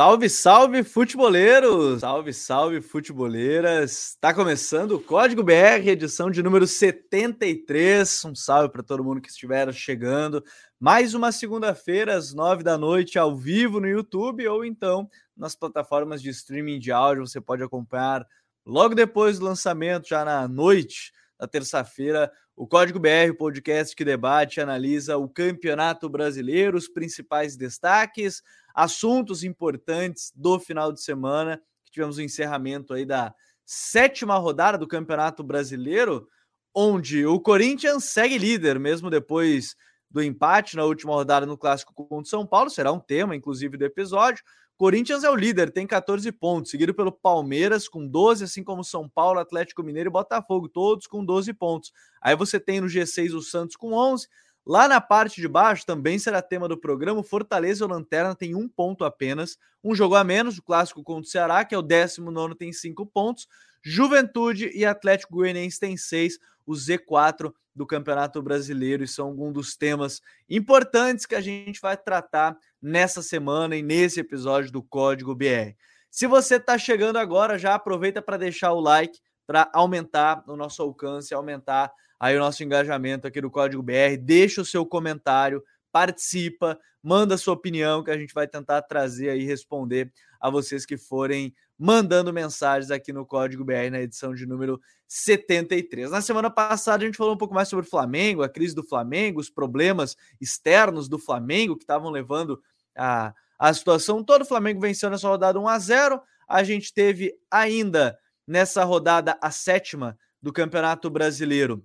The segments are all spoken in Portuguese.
Salve, salve, futeboleiros! Salve, salve, futeboleiras! Está começando o Código BR, edição de número 73. Um salve para todo mundo que estiver chegando. Mais uma segunda-feira, às nove da noite, ao vivo no YouTube ou então nas plataformas de streaming de áudio. Você pode acompanhar logo depois do lançamento, já na noite da terça-feira, o Código BR, o podcast que debate analisa o Campeonato Brasileiro, os principais destaques assuntos importantes do final de semana, que tivemos o encerramento aí da sétima rodada do Campeonato Brasileiro, onde o Corinthians segue líder, mesmo depois do empate na última rodada no Clássico contra o São Paulo, será um tema, inclusive, do episódio. Corinthians é o líder, tem 14 pontos, seguido pelo Palmeiras com 12, assim como São Paulo, Atlético Mineiro e Botafogo, todos com 12 pontos. Aí você tem no G6 o Santos com 11, Lá na parte de baixo também será tema do programa. Fortaleza ou Lanterna tem um ponto apenas, um jogo a menos. O clássico contra o Ceará, que é o 19, tem cinco pontos. Juventude e Atlético Goianiense tem seis. O Z4 do Campeonato Brasileiro. E são alguns dos temas importantes que a gente vai tratar nessa semana e nesse episódio do Código BR. Se você está chegando agora, já aproveita para deixar o like para aumentar o nosso alcance, aumentar aí o nosso engajamento aqui do Código BR. Deixa o seu comentário, participa, manda sua opinião que a gente vai tentar trazer aí responder a vocês que forem mandando mensagens aqui no Código BR na edição de número 73. Na semana passada a gente falou um pouco mais sobre o Flamengo, a crise do Flamengo, os problemas externos do Flamengo que estavam levando a, a situação Todo O Flamengo venceu nessa rodada 1 a 0. A gente teve ainda nessa rodada a sétima do Campeonato Brasileiro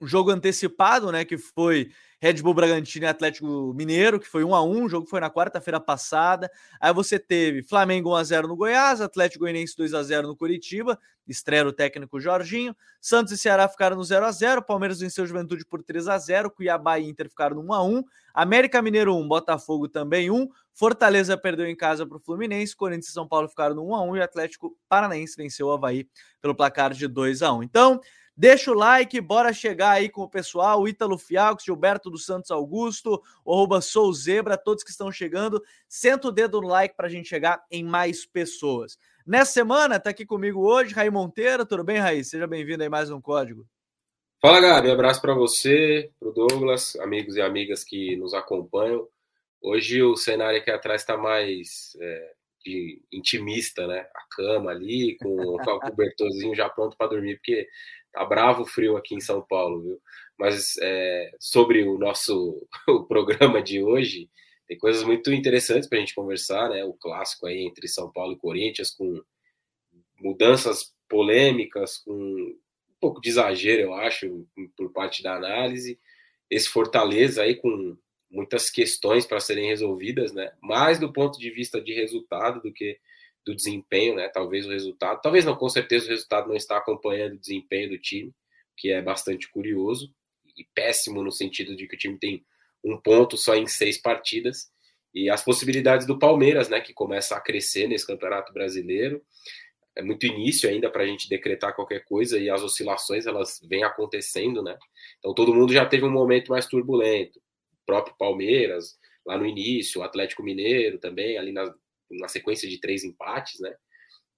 o jogo antecipado, né, que foi Red Bull Bragantino e Atlético Mineiro, que foi 1 a 1, o jogo foi na quarta-feira passada. Aí você teve Flamengo 1 a 0 no Goiás, Atlético Goianiense 2 a 0 no Curitiba, estreia o técnico Jorginho. Santos e Ceará ficaram no 0 a 0, Palmeiras venceu Juventude por 3 a 0, Cuiabá e Inter ficaram no 1 a 1, América Mineiro 1, Botafogo também 1, Fortaleza perdeu em casa para o Fluminense, Corinthians e São Paulo ficaram no 1 a 1 e o Atlético Paranaense venceu o Havaí pelo placar de 2 a 1. Então, Deixa o like, bora chegar aí com o pessoal, o Ítalo Fialco, Gilberto dos Santos Augusto, o arroba Souzebra, todos que estão chegando. Senta o dedo no like para a gente chegar em mais pessoas. Nessa semana, tá aqui comigo hoje, Raí Monteiro. Tudo bem, Raí? Seja bem-vindo aí mais um código. Fala, Gabi. Abraço para você, para o Douglas, amigos e amigas que nos acompanham. Hoje o cenário aqui atrás está mais é, de intimista, né? A cama ali, com o cobertorzinho já pronto para dormir, porque Tá bravo frio aqui em São Paulo, viu? Mas é, sobre o nosso o programa de hoje, tem coisas muito interessantes para a gente conversar, né? O clássico aí entre São Paulo e Corinthians, com mudanças polêmicas, com um pouco de exagero, eu acho, por parte da análise. Esse Fortaleza aí com muitas questões para serem resolvidas, né? Mais do ponto de vista de resultado do que do desempenho, né? Talvez o resultado, talvez não, com certeza o resultado não está acompanhando o desempenho do time, que é bastante curioso e péssimo no sentido de que o time tem um ponto só em seis partidas e as possibilidades do Palmeiras, né? Que começa a crescer nesse campeonato brasileiro. É muito início ainda para a gente decretar qualquer coisa e as oscilações elas vêm acontecendo, né? Então todo mundo já teve um momento mais turbulento. O próprio Palmeiras lá no início, o Atlético Mineiro também ali na, uma sequência de três empates, né?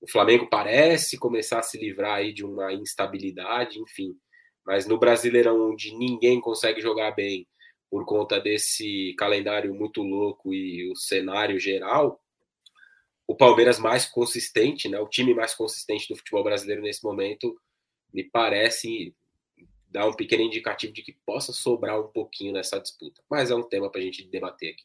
O Flamengo parece começar a se livrar aí de uma instabilidade, enfim. Mas no Brasileirão, onde ninguém consegue jogar bem por conta desse calendário muito louco e o cenário geral, o Palmeiras mais consistente, né? O time mais consistente do futebol brasileiro nesse momento, me parece dar um pequeno indicativo de que possa sobrar um pouquinho nessa disputa. Mas é um tema para a gente debater aqui.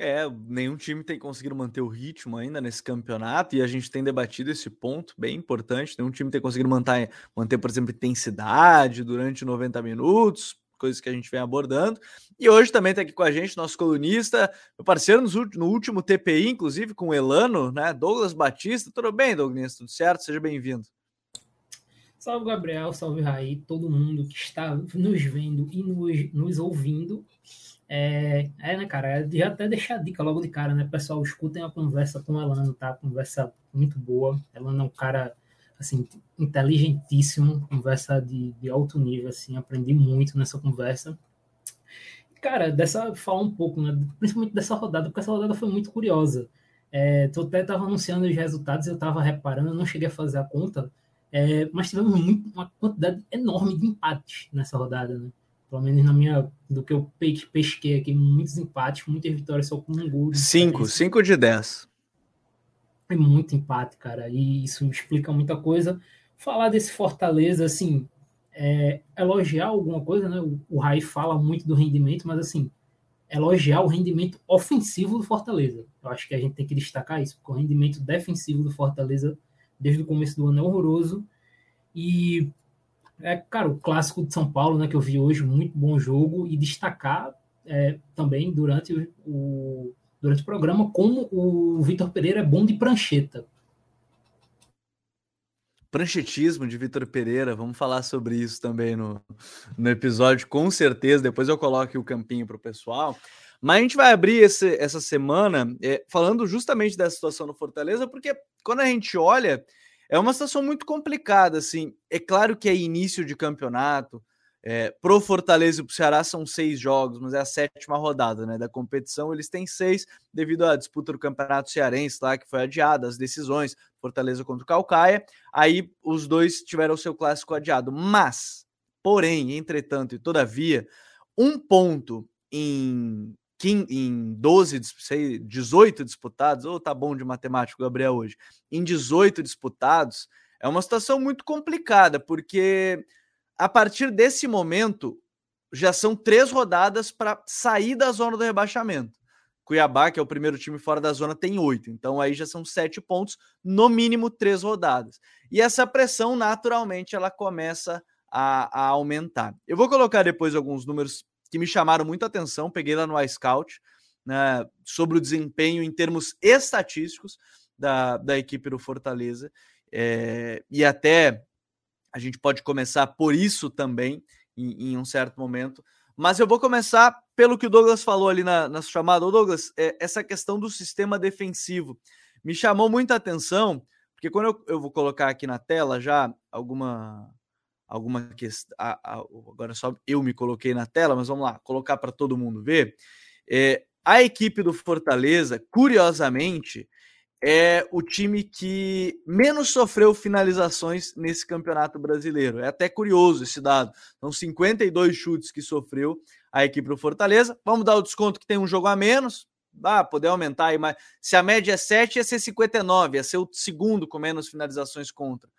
É, nenhum time tem conseguido manter o ritmo ainda nesse campeonato e a gente tem debatido esse ponto bem importante. Nenhum time tem conseguido manter, manter, por exemplo, intensidade durante 90 minutos, coisas que a gente vem abordando. E hoje também está aqui com a gente nosso colunista, meu parceiro no último TPI, inclusive com o Elano, né? Douglas Batista. Tudo bem, Douglas? Tudo certo? Seja bem-vindo. Salve, Gabriel, salve, Raí, todo mundo que está nos vendo e nos, nos ouvindo. É, é, né, cara? É já até deixar a dica logo de cara, né? Pessoal, escutem a conversa com o Elano, tá? Conversa muito boa. Elano é um cara, assim, inteligentíssimo, conversa de, de alto nível, assim, aprendi muito nessa conversa. Cara, dessa, falar um pouco, né? Principalmente dessa rodada, porque essa rodada foi muito curiosa. É, tu até estava anunciando os resultados, eu estava reparando, eu não cheguei a fazer a conta, é, mas tivemos muito, uma quantidade enorme de empates nessa rodada, né? Pelo menos na minha, do que eu pesquei aqui, muitos empates, muitas vitórias só com um gol. Cinco, cinco de dez. É muito empate, cara, e isso explica muita coisa. Falar desse Fortaleza, assim, é, elogiar alguma coisa, né? O, o Rai fala muito do rendimento, mas assim, elogiar o rendimento ofensivo do Fortaleza. Eu acho que a gente tem que destacar isso, porque o rendimento defensivo do Fortaleza desde o começo do ano é horroroso. E é, cara, o clássico de São Paulo, né, que eu vi hoje, muito bom jogo, e destacar é, também durante o, durante o programa como o Vitor Pereira é bom de prancheta pranchetismo de Vitor Pereira. Vamos falar sobre isso também no, no episódio, com certeza. Depois eu coloco o campinho para o pessoal. Mas a gente vai abrir esse, essa semana é, falando justamente dessa situação no Fortaleza, porque quando a gente olha, é uma situação muito complicada. Assim, é claro que é início de campeonato, é, pro Fortaleza e pro Ceará são seis jogos, mas é a sétima rodada né, da competição. Eles têm seis devido à disputa do Campeonato Cearense lá, que foi adiada, as decisões, Fortaleza contra o Calcaia. Aí os dois tiveram o seu clássico adiado. Mas, porém, entretanto e todavia, um ponto em, em 12, 18 disputados, ou oh, tá bom de matemática, Gabriel, hoje, em 18 disputados, é uma situação muito complicada, porque a partir desse momento, já são três rodadas para sair da zona do rebaixamento. Cuiabá, que é o primeiro time fora da zona, tem oito. Então aí já são sete pontos, no mínimo três rodadas. E essa pressão, naturalmente, ela começa a, a aumentar. Eu vou colocar depois alguns números que me chamaram muito a atenção, peguei lá no iScout, né, sobre o desempenho em termos estatísticos da, da equipe do Fortaleza. É, e até a gente pode começar por isso também, em, em, um certo momento. Mas eu vou começar pelo que o Douglas falou ali na, na chamada. Ô Douglas, é, essa questão do sistema defensivo me chamou muita atenção, porque quando eu, eu vou colocar aqui na tela já alguma alguma questão. Agora só eu me coloquei na tela, mas vamos lá, colocar para todo mundo ver. É, a equipe do Fortaleza, curiosamente, é o time que menos sofreu finalizações nesse campeonato brasileiro. É até curioso esse dado. São 52 chutes que sofreu a equipe do Fortaleza. Vamos dar o desconto que tem um jogo a menos. Ah, poder aumentar aí, mas se a média é 7, ia ser 59, ia ser o segundo com menos finalizações contra.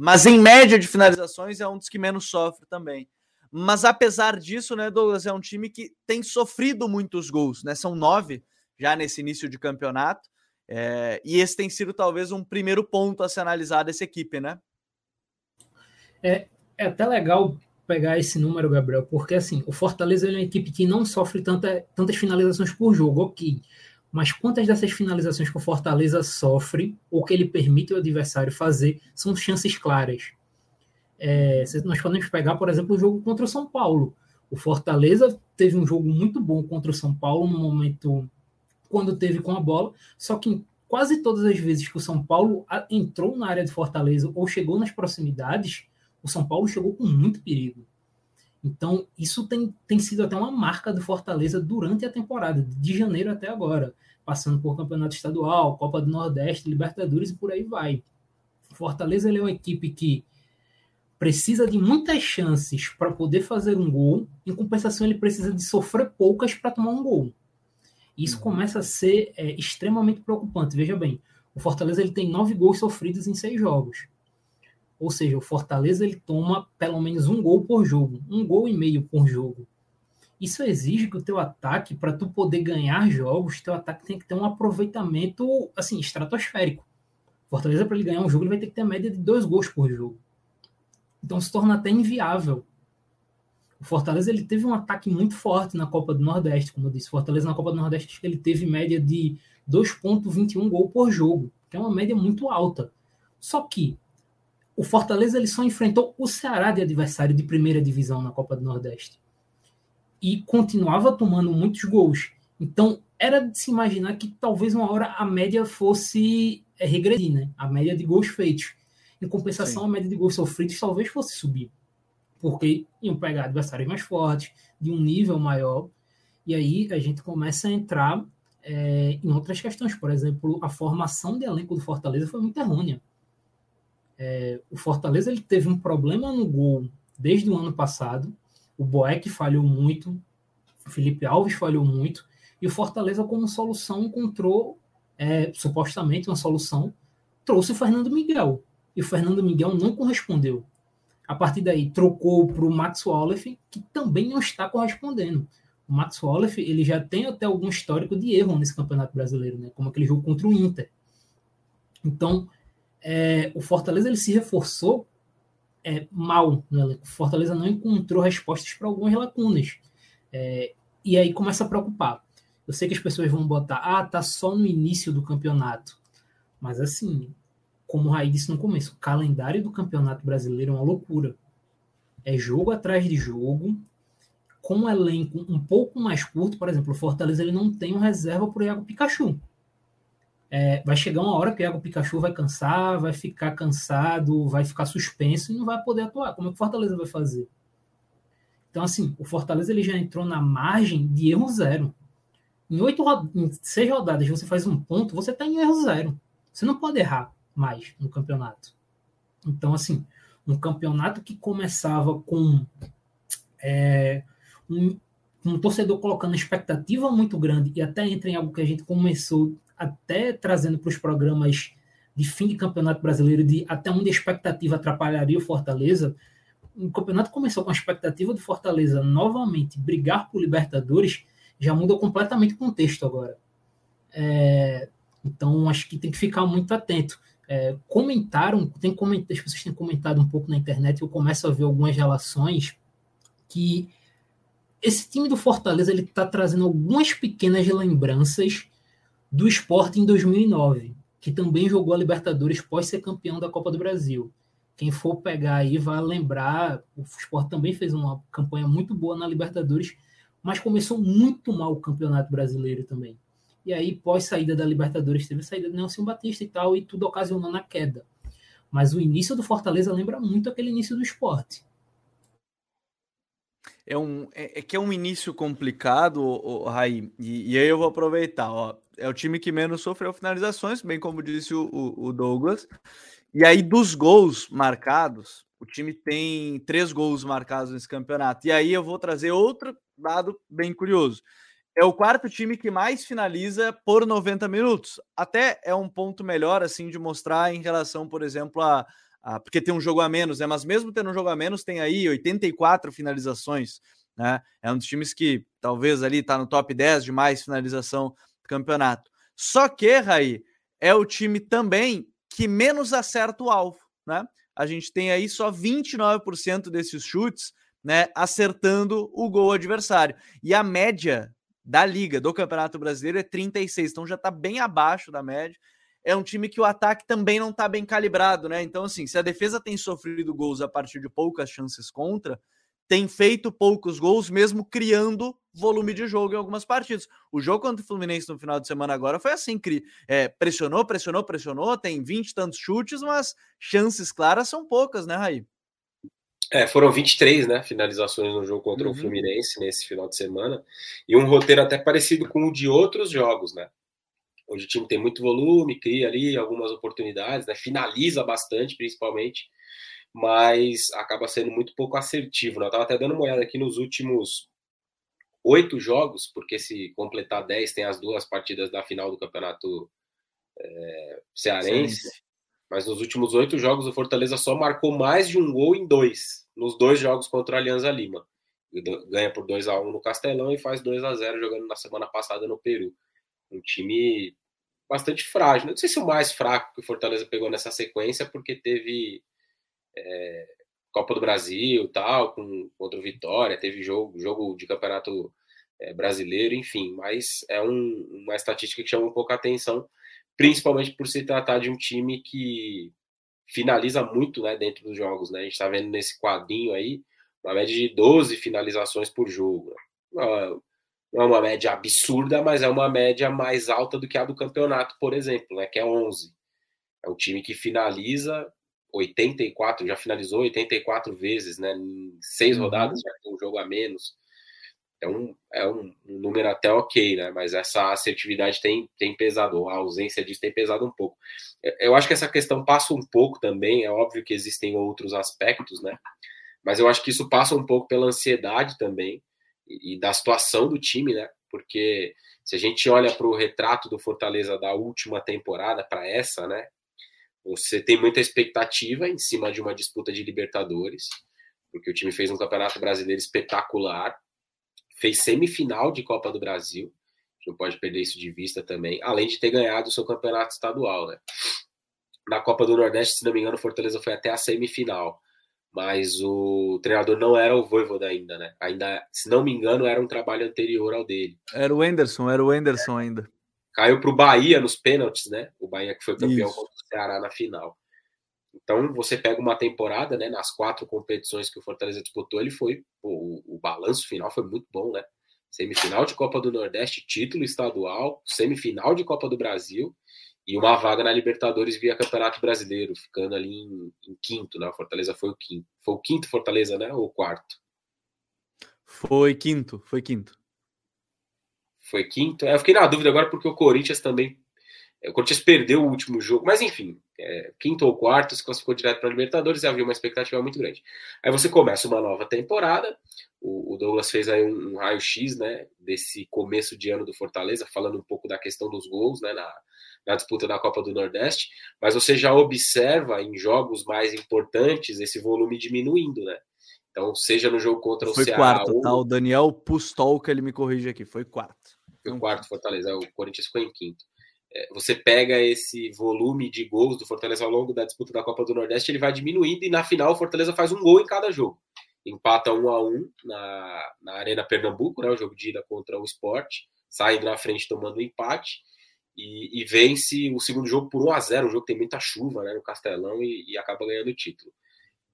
Mas em média de finalizações é um dos que menos sofre também. Mas apesar disso, né, Douglas, é um time que tem sofrido muitos gols, né? São nove já nesse início de campeonato. É, e esse tem sido talvez um primeiro ponto a se analisar dessa equipe, né? É, é até legal pegar esse número, Gabriel, porque assim, o Fortaleza é uma equipe que não sofre tanta, tantas finalizações por jogo, ok. Mas quantas dessas finalizações que o Fortaleza sofre, ou que ele permite o adversário fazer, são chances claras. É, nós podemos pegar, por exemplo, o jogo contra o São Paulo. O Fortaleza teve um jogo muito bom contra o São Paulo no momento quando teve com a bola, só que quase todas as vezes que o São Paulo entrou na área de Fortaleza ou chegou nas proximidades, o São Paulo chegou com muito perigo. Então, isso tem, tem sido até uma marca do Fortaleza durante a temporada, de janeiro até agora, passando por Campeonato Estadual, Copa do Nordeste, Libertadores e por aí vai. Fortaleza é uma equipe que precisa de muitas chances para poder fazer um gol, em compensação, ele precisa de sofrer poucas para tomar um gol. Isso uhum. começa a ser é, extremamente preocupante. Veja bem, o Fortaleza ele tem nove gols sofridos em seis jogos. Ou seja, o Fortaleza ele toma pelo menos um gol por jogo, um gol e meio por jogo. Isso exige que o teu ataque, para tu poder ganhar jogos, teu ataque tem que ter um aproveitamento assim estratosférico. Fortaleza para ele ganhar um jogo ele vai ter que ter a média de dois gols por jogo. Então se torna até inviável o Fortaleza ele teve um ataque muito forte na Copa do Nordeste, como eu disse. Fortaleza na Copa do Nordeste ele teve média de 2.21 gol por jogo, que é uma média muito alta. Só que o Fortaleza ele só enfrentou o Ceará de adversário de primeira divisão na Copa do Nordeste. E continuava tomando muitos gols. Então, era de se imaginar que talvez uma hora a média fosse é, regredir, né? A média de gols feitos. Em compensação, Sim. a média de gols sofridos talvez fosse subir porque iam pegar adversários mais fortes, de um nível maior, e aí a gente começa a entrar é, em outras questões. Por exemplo, a formação de elenco do Fortaleza foi muito errônea. É, o Fortaleza ele teve um problema no gol desde o ano passado. O Boeck falhou muito, o Felipe Alves falhou muito, e o Fortaleza, como solução, encontrou é, supostamente uma solução, trouxe o Fernando Miguel. E o Fernando Miguel não correspondeu. A partir daí, trocou para o Max Wallace, que também não está correspondendo. O Max Wallace ele já tem até algum histórico de erro nesse Campeonato Brasileiro, né? como aquele jogo contra o Inter. Então, é, o Fortaleza ele se reforçou é, mal no elenco. O Fortaleza não encontrou respostas para algumas lacunas. É, e aí começa a preocupar. Eu sei que as pessoas vão botar, ah, tá só no início do campeonato. Mas assim, como o Raí disse no começo, o calendário do campeonato brasileiro é uma loucura. É jogo atrás de jogo, com um elenco um pouco mais curto, por exemplo, o Fortaleza ele não tem um reserva para o Iago Pikachu. É, vai chegar uma hora que o Pikachu vai cansar, vai ficar cansado, vai ficar suspenso e não vai poder atuar. Como é que o Fortaleza vai fazer? Então, assim, o Fortaleza ele já entrou na margem de erro zero. Em, oito, em seis rodadas você faz um ponto, você está em erro zero. Você não pode errar mais no campeonato. Então, assim, um campeonato que começava com é, um, um torcedor colocando expectativa muito grande e até entra em algo que a gente começou até trazendo para os programas de fim de campeonato brasileiro, de até onde a expectativa atrapalharia o Fortaleza. O campeonato começou com a expectativa do Fortaleza novamente brigar por Libertadores, já muda completamente o contexto agora. É, então, acho que tem que ficar muito atento. É, comentaram, tem coment, as pessoas têm comentado um pouco na internet, eu começo a ver algumas relações que esse time do Fortaleza ele está trazendo algumas pequenas lembranças do esporte em 2009, que também jogou a Libertadores pós ser campeão da Copa do Brasil. Quem for pegar aí vai lembrar, o esporte também fez uma campanha muito boa na Libertadores, mas começou muito mal o Campeonato Brasileiro também. E aí, pós saída da Libertadores, teve a saída do Nelson Batista e tal, e tudo ocasionou na queda. Mas o início do Fortaleza lembra muito aquele início do esporte. É, um, é, é que é um início complicado, Raí, e, e, aí eu vou aproveitar. Ó, é o time que menos sofreu finalizações, bem como disse o, o, o Douglas. E aí, dos gols marcados, o time tem três gols marcados nesse campeonato. E aí eu vou trazer outro dado bem curioso. É o quarto time que mais finaliza por 90 minutos. Até é um ponto melhor, assim, de mostrar em relação, por exemplo, a, a. porque tem um jogo a menos, né? Mas mesmo tendo um jogo a menos, tem aí 84 finalizações. Né? É um dos times que talvez ali está no top 10 de mais finalização campeonato. Só que, Raí, é o time também que menos acerta o alvo, né? A gente tem aí só 29% desses chutes, né, acertando o gol adversário. E a média da liga do Campeonato Brasileiro é 36, então já está bem abaixo da média. É um time que o ataque também não está bem calibrado, né? Então, assim, se a defesa tem sofrido gols a partir de poucas chances contra, tem feito poucos gols, mesmo criando volume de jogo em algumas partidas. O jogo contra o Fluminense no final de semana agora foi assim: é, pressionou, pressionou, pressionou, tem 20 e tantos chutes, mas chances claras são poucas, né, Raí? É, foram 23, né, finalizações no jogo contra uhum. o Fluminense nesse final de semana, e um roteiro até parecido com o de outros jogos, né? Onde o time tem muito volume, cria ali algumas oportunidades, né? Finaliza bastante, principalmente, mas acaba sendo muito pouco assertivo. Né? Eu estava até dando uma olhada aqui nos últimos oito jogos, porque se completar dez, tem as duas partidas da final do campeonato é, cearense. Sim. Mas nos últimos oito jogos, o Fortaleza só marcou mais de um gol em dois, nos dois jogos contra a Alianza Lima. Ganha por 2 a 1 um no Castelão e faz 2 a 0 jogando na semana passada no Peru. Um time bastante frágil. Não sei se o mais fraco que o Fortaleza pegou nessa sequência, porque teve é, Copa do Brasil tal, com, contra o Vitória, teve jogo, jogo de campeonato é, brasileiro, enfim, mas é um, uma estatística que chama um pouco a atenção principalmente por se tratar de um time que finaliza muito né, dentro dos jogos. Né? A gente está vendo nesse quadrinho aí uma média de 12 finalizações por jogo. Não é uma média absurda, mas é uma média mais alta do que a do campeonato, por exemplo, né, que é 11. É um time que finaliza 84, já finalizou 84 vezes, né? Em seis uhum. rodadas já tem um jogo a menos. é um, é um, número até ok, né? Mas essa assertividade tem, tem pesado, a ausência disso tem pesado um pouco. Eu acho que essa questão passa um pouco também, é óbvio que existem outros aspectos, né? Mas eu acho que isso passa um pouco pela ansiedade também e, e da situação do time, né? Porque se a gente olha para o retrato do Fortaleza da última temporada para essa, né? Você tem muita expectativa em cima de uma disputa de Libertadores, porque o time fez um campeonato brasileiro espetacular, fez semifinal de Copa do Brasil, não pode perder isso de vista também, além de ter ganhado o seu campeonato estadual, né? Na Copa do Nordeste, se não me engano, Fortaleza foi até a semifinal, mas o treinador não era o Voivoda ainda, né? Ainda, se não me engano, era um trabalho anterior ao dele. Era o Enderson, era o Enderson ainda. Caiu para o Bahia nos pênaltis, né? O Bahia que foi campeão isso. contra o Ceará na final. Então, você pega uma temporada, né? Nas quatro competições que o Fortaleza disputou, ele foi. Pô, o, o balanço final foi muito bom, né? Semifinal de Copa do Nordeste, título estadual, semifinal de Copa do Brasil e uma vaga na Libertadores via Campeonato Brasileiro, ficando ali em, em quinto, né? O Fortaleza foi o quinto. Foi o quinto Fortaleza, né? Ou o quarto? Foi quinto, foi quinto. Foi quinto. É, eu fiquei na dúvida agora porque o Corinthians também o Corinthians perdeu o último jogo, mas enfim, é, quinto ou quarto, se classificou direto para a Libertadores e havia uma expectativa muito grande. Aí você começa uma nova temporada, o, o Douglas fez aí um, um raio-x né, desse começo de ano do Fortaleza, falando um pouco da questão dos gols né, na, na disputa da Copa do Nordeste, mas você já observa em jogos mais importantes esse volume diminuindo, né? Então, seja no jogo contra o foi Ceará... Foi quarto, ou... tá? O Daniel Pustol, que ele me corrige aqui, foi quarto. Foi o quarto Fortaleza, o Corinthians ficou em quinto. É, você pega esse volume de gols do Fortaleza ao longo da disputa da Copa do Nordeste, ele vai diminuindo e na final o Fortaleza faz um gol em cada jogo. Empata um a um na, na Arena Pernambuco, né, o jogo de ida contra o Sport, saindo na frente tomando um empate e, e, vence o segundo jogo por 1 a 0 um jogo que tem muita chuva né, no Castelão e, e, acaba ganhando o título.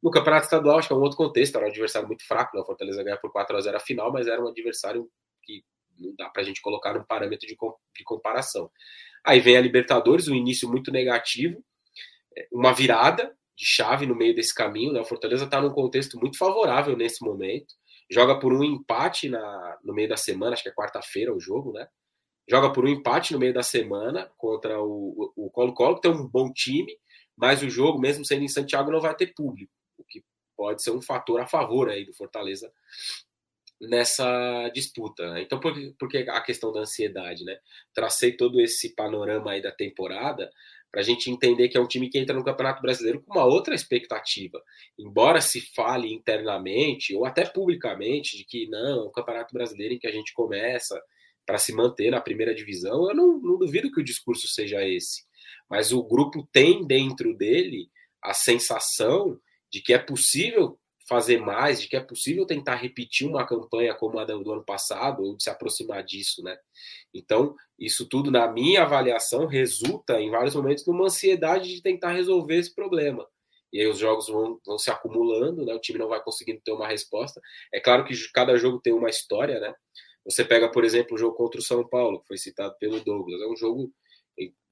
No Campeonato Estadual, acho que é um outro contexto, era um adversário muito fraco, né, o Fortaleza ganha por 4 a 0 a final, mas era um adversário que não dá para a gente colocar num parâmetro de, de comparação. Aí vem a Libertadores, um início muito negativo, é, uma virada de chave no meio desse caminho. Né? O Fortaleza está num contexto muito favorável nesse momento. Joga por um empate na, no meio da semana, acho que é quarta-feira o jogo, né? Joga por um empate no meio da semana contra o Colo-Colo, que tem um bom time, mas o jogo, mesmo sendo em Santiago, não vai ter público, o que pode ser um fator a favor aí do Fortaleza nessa disputa. Né? Então, por, por que a questão da ansiedade, né? Tracei todo esse panorama aí da temporada para a gente entender que é um time que entra no Campeonato Brasileiro com uma outra expectativa. Embora se fale internamente ou até publicamente de que não, é um Campeonato Brasileiro em que a gente começa para se manter na primeira divisão, eu não, não duvido que o discurso seja esse. Mas o grupo tem dentro dele a sensação de que é possível fazer mais, de que é possível tentar repetir uma campanha como a do ano passado, ou de se aproximar disso, né? Então, isso tudo, na minha avaliação, resulta em vários momentos numa ansiedade de tentar resolver esse problema. E aí os jogos vão, vão se acumulando, né? O time não vai conseguindo ter uma resposta. É claro que cada jogo tem uma história, né? Você pega, por exemplo, o jogo contra o São Paulo, que foi citado pelo Douglas. É um jogo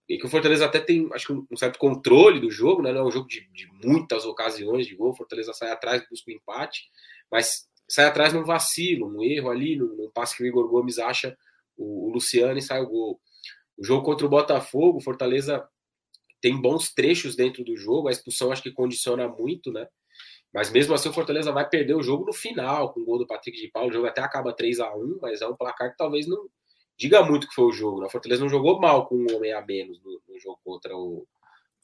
e que o Fortaleza até tem, acho que um certo controle do jogo, né? Não é um jogo de, de muitas ocasiões de gol. O Fortaleza sai atrás, busca o um empate, mas sai atrás num vacilo, um erro ali, num, num passe que o Igor Gomes acha o, o, Luciano e sai o gol. O jogo contra o Botafogo, o Fortaleza tem bons trechos dentro do jogo, a expulsão acho que condiciona muito, né? Mas mesmo assim o Fortaleza vai perder o jogo no final, com o gol do Patrick de Paulo. O jogo até acaba 3 a 1 mas é um placar que talvez não, diga muito que foi o jogo. Né? O Fortaleza não jogou mal com um homem a menos no, no jogo contra o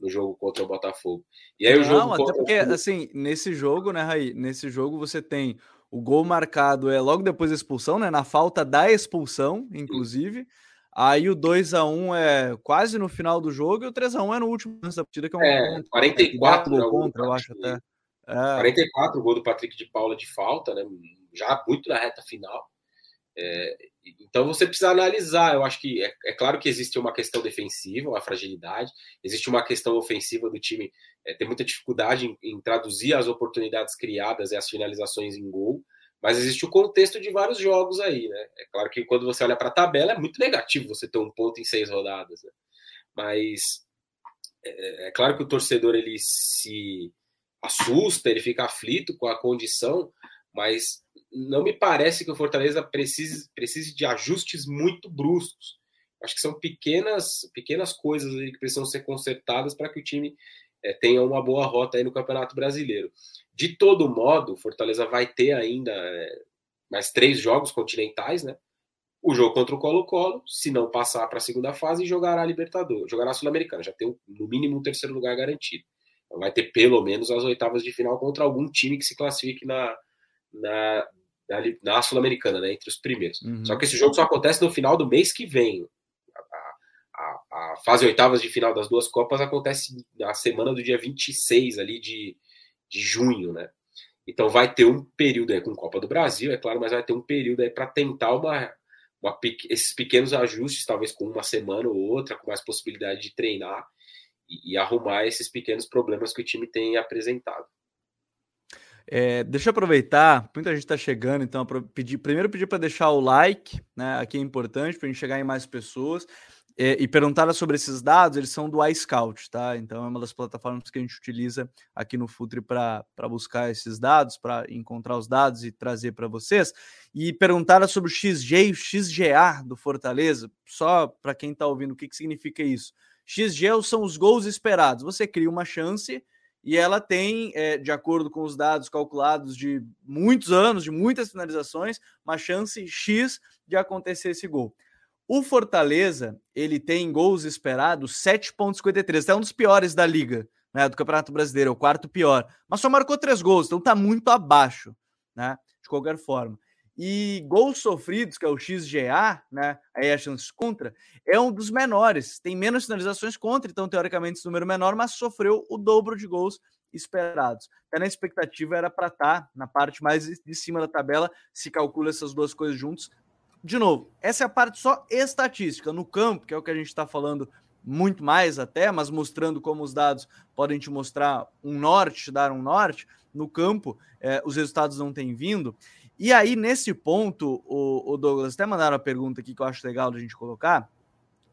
no jogo contra o Botafogo. E aí não, o jogo até porque o... assim, nesse jogo, né, Raí, nesse jogo você tem o gol marcado é logo depois da expulsão, né, na falta da expulsão, inclusive. Aí o 2 a 1 é quase no final do jogo e o 3 a 1 é no último lance da partida que é um é, contra, 44 é, gol contra, eu acho até. É. 44 o gol do Patrick de Paula de falta, né? Já muito na reta final. É, então você precisa analisar. Eu acho que é, é, claro que existe uma questão defensiva, uma fragilidade, existe uma questão ofensiva do time é, ter muita dificuldade em, em, traduzir as oportunidades criadas e as finalizações em gol, mas existe o contexto de vários jogos aí, né? É claro que quando você olha para a tabela é muito negativo você ter um ponto em seis rodadas, né? mas é, é claro que o torcedor ele se assusta, ele fica aflito com a condição, mas não me parece que o Fortaleza precise, precise de ajustes muito bruscos. Acho que são pequenas, pequenas coisas que precisam ser consertadas para que o time é, tenha uma boa rota aí no Campeonato Brasileiro. De todo modo, o Fortaleza vai ter ainda é, mais três jogos continentais, né? O jogo contra o Colo-Colo, se não passar para a segunda fase, jogará a Libertadores, jogará a Sul-Americana, já tem no mínimo um terceiro lugar garantido. Vai ter pelo menos as oitavas de final contra algum time que se classifique na, na, na, na Sul-Americana, né? Entre os primeiros. Uhum. Só que esse jogo só acontece no final do mês que vem. A, a, a, fase oitavas de final das duas Copas acontece na semana do dia 26 ali de, de junho, né? Então vai ter um período aí com Copa do Brasil, é claro, mas vai ter um período aí para tentar uma, uma, esses pequenos ajustes, talvez com uma semana ou outra, com mais possibilidade de treinar e, e arrumar esses pequenos problemas que o time tem apresentado. É, deixa eu aproveitar, muita gente está chegando, então pedir, primeiro pedir para deixar o like, né? Aqui é importante para a gente chegar em mais pessoas. É, e perguntaram sobre esses dados, eles são do iScout, tá? Então é uma das plataformas que a gente utiliza aqui no Futre para buscar esses dados, para encontrar os dados e trazer para vocês. E perguntaram sobre o XG e o XGA do Fortaleza, só para quem está ouvindo, o que, que significa isso? XG são os gols esperados. Você cria uma chance e ela tem, é, de acordo com os dados calculados de muitos anos, de muitas finalizações, uma chance X de acontecer esse gol. O Fortaleza, ele tem gols esperados 7,53. É um dos piores da liga, né? Do Campeonato Brasileiro, é o quarto pior. Mas só marcou três gols, então tá muito abaixo, né? De qualquer forma. E gols sofridos, que é o XGA, né? Aí a chance contra, é um dos menores. Tem menos finalizações contra, então teoricamente esse número menor, mas sofreu o dobro de gols esperados. Até na expectativa era para estar tá na parte mais de cima da tabela, se calcula essas duas coisas juntos, de novo, essa é a parte só estatística. No campo, que é o que a gente está falando muito mais até, mas mostrando como os dados podem te mostrar um norte, te dar um norte, no campo é, os resultados não têm vindo. E aí, nesse ponto, o, o, Douglas até mandaram a pergunta aqui que eu acho legal a gente colocar.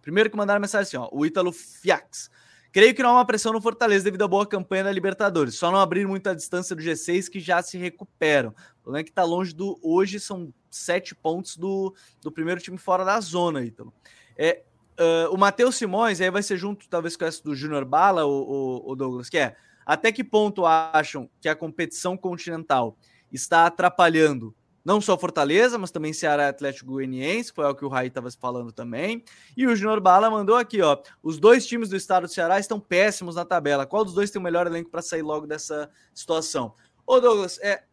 Primeiro que mandaram a mensagem assim, ó, o Ítalo Fiax. Creio que não há uma pressão no Fortaleza devido à boa campanha da Libertadores. Só não abrir muita distância do G6 que já se recuperam. O problema é que está longe do. Hoje são sete pontos do, do primeiro time fora da zona, então. É, uh, o Matheus Simões, aí vai ser junto, talvez, com essa do Júnior Bala, o, o, o Douglas, que é até que ponto acham que a competição continental está atrapalhando não só Fortaleza, mas também Ceará Atlético Goianiense, foi o que o Raí estava falando também. E o Júnior Bala mandou aqui, ó. Os dois times do estado do Ceará estão péssimos na tabela. Qual dos dois tem o melhor elenco para sair logo dessa situação? Ô, Douglas, é,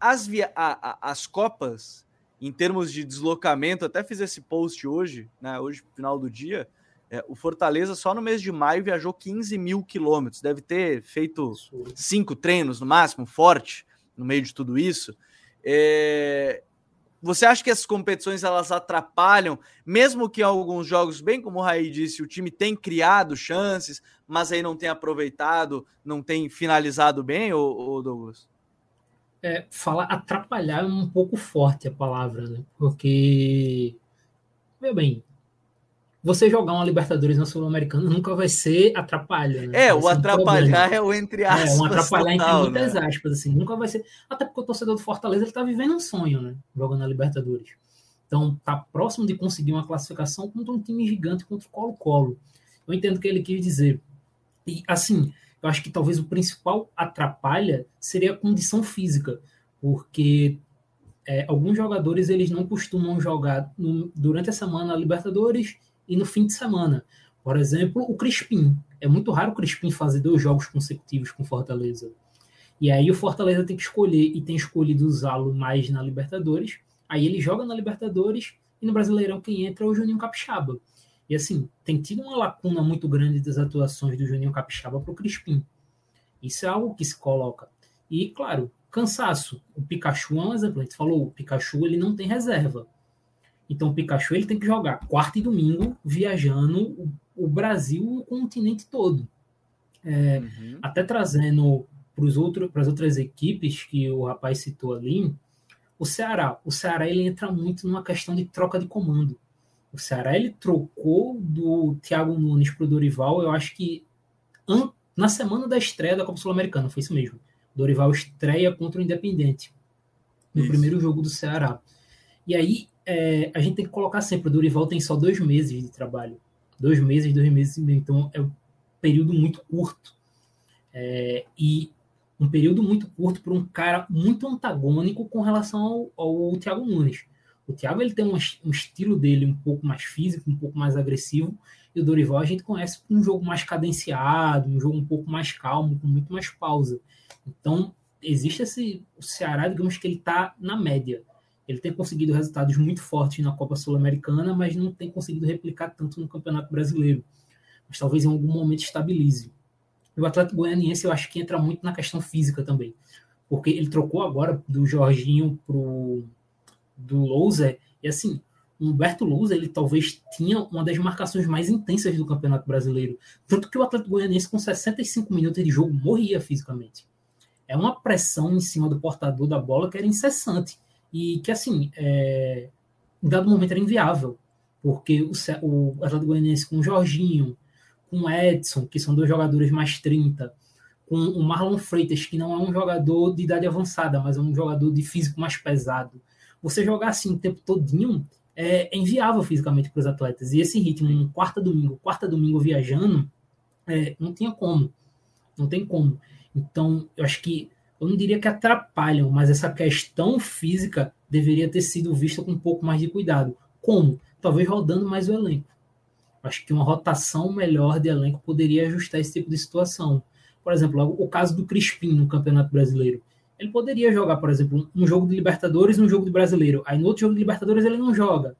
as, via, a, a, as Copas, em termos de deslocamento, até fiz esse post hoje, né? Hoje, final do dia. É, o Fortaleza só no mês de maio viajou 15 mil quilômetros. Deve ter feito cinco treinos no máximo, forte, no meio de tudo isso. É... Você acha que essas competições elas atrapalham, mesmo que alguns jogos, bem como o Raí disse, o time tem criado chances, mas aí não tem aproveitado, não tem finalizado bem, ou Douglas? É, falar atrapalhar é um pouco forte a palavra, né? Porque, bem, você jogar uma Libertadores na Sul-Americana nunca vai ser atrapalho. Né? É, o atrapalhar um é o entre aspas. É, um atrapalhar total, entre muitas né? aspas, assim. Nunca vai ser. Até porque o torcedor do Fortaleza ele tá vivendo um sonho, né? Jogando na Libertadores. Então, tá próximo de conseguir uma classificação contra um time gigante contra o Colo-Colo. Eu entendo o que ele quis dizer. E, assim, eu acho que talvez o principal atrapalha seria a condição física, porque é, alguns jogadores eles não costumam jogar no, durante a semana a Libertadores e no fim de semana. Por exemplo, o Crispim. É muito raro o Crispim fazer dois jogos consecutivos com Fortaleza. E aí o Fortaleza tem que escolher e tem escolhido usá-lo mais na Libertadores. Aí ele joga na Libertadores e no Brasileirão quem entra é o Juninho Capixaba. E assim, tem tido uma lacuna muito grande das atuações do Juninho Capixaba para o Crispim. Isso é algo que se coloca. E, claro, cansaço. O Pikachu é um exemplo. A gente falou, o Pikachu ele não tem reserva. Então o Pikachu ele tem que jogar quarta e domingo viajando o, o Brasil, o continente todo. É, uhum. Até trazendo para as outras equipes que o rapaz citou ali, o Ceará. O Ceará ele entra muito numa questão de troca de comando. O Ceará ele trocou do Thiago Nunes para o Dorival, eu acho que na semana da estreia da Copa Sul-Americana, foi isso mesmo. Dorival estreia contra o Independente. no Isso. primeiro jogo do Ceará. E aí é, a gente tem que colocar sempre, o Dorival tem só dois meses de trabalho. Dois meses, dois meses e meio. Então é um período muito curto. É, e um período muito curto para um cara muito antagônico com relação ao, ao Thiago Nunes. O Thiago ele tem um, um, estilo dele um pouco mais físico, um pouco mais agressivo, e o Dorival a gente conhece um jogo mais cadenciado, um jogo um pouco mais calmo, com muito mais pausa. Então, existe esse o Ceará, digamos que ele está na média. Ele tem conseguido resultados muito fortes na Copa Sul-Americana, mas não tem conseguido replicar tanto no Campeonato Brasileiro. Mas talvez em algum momento estabilize. E o Atlético Goianiense eu acho que entra muito na questão física também. Porque ele trocou agora do Jorginho pro do Louser, e assim, o Humberto Louser, ele talvez tinha uma das marcações mais intensas do Campeonato Brasileiro. Tanto que o Atlético Goianiense, com 65 minutos de jogo, morria fisicamente. É uma pressão em cima do portador da bola que era incessante. E que, assim, é, em dado momento era inviável. Porque o, o Atlético Goianiense com o Jorginho, com o Edson, que são dois jogadores mais 30, com o Marlon Freitas, que não é um jogador de idade avançada, mas é um jogador de físico mais pesado. Você jogar assim o tempo todinho é, é inviável fisicamente para os atletas. E esse ritmo, um quarta domingo, quarta domingo viajando, é, não tinha como. Não tem como. Então, eu acho que, eu não diria que atrapalham, mas essa questão física deveria ter sido vista com um pouco mais de cuidado. Como? Talvez rodando mais o elenco. Acho que uma rotação melhor de elenco poderia ajustar esse tipo de situação. Por exemplo, o caso do Crispim no Campeonato Brasileiro. Ele poderia jogar, por exemplo, um jogo de Libertadores e um jogo de Brasileiro. Aí no outro jogo de Libertadores ele não joga.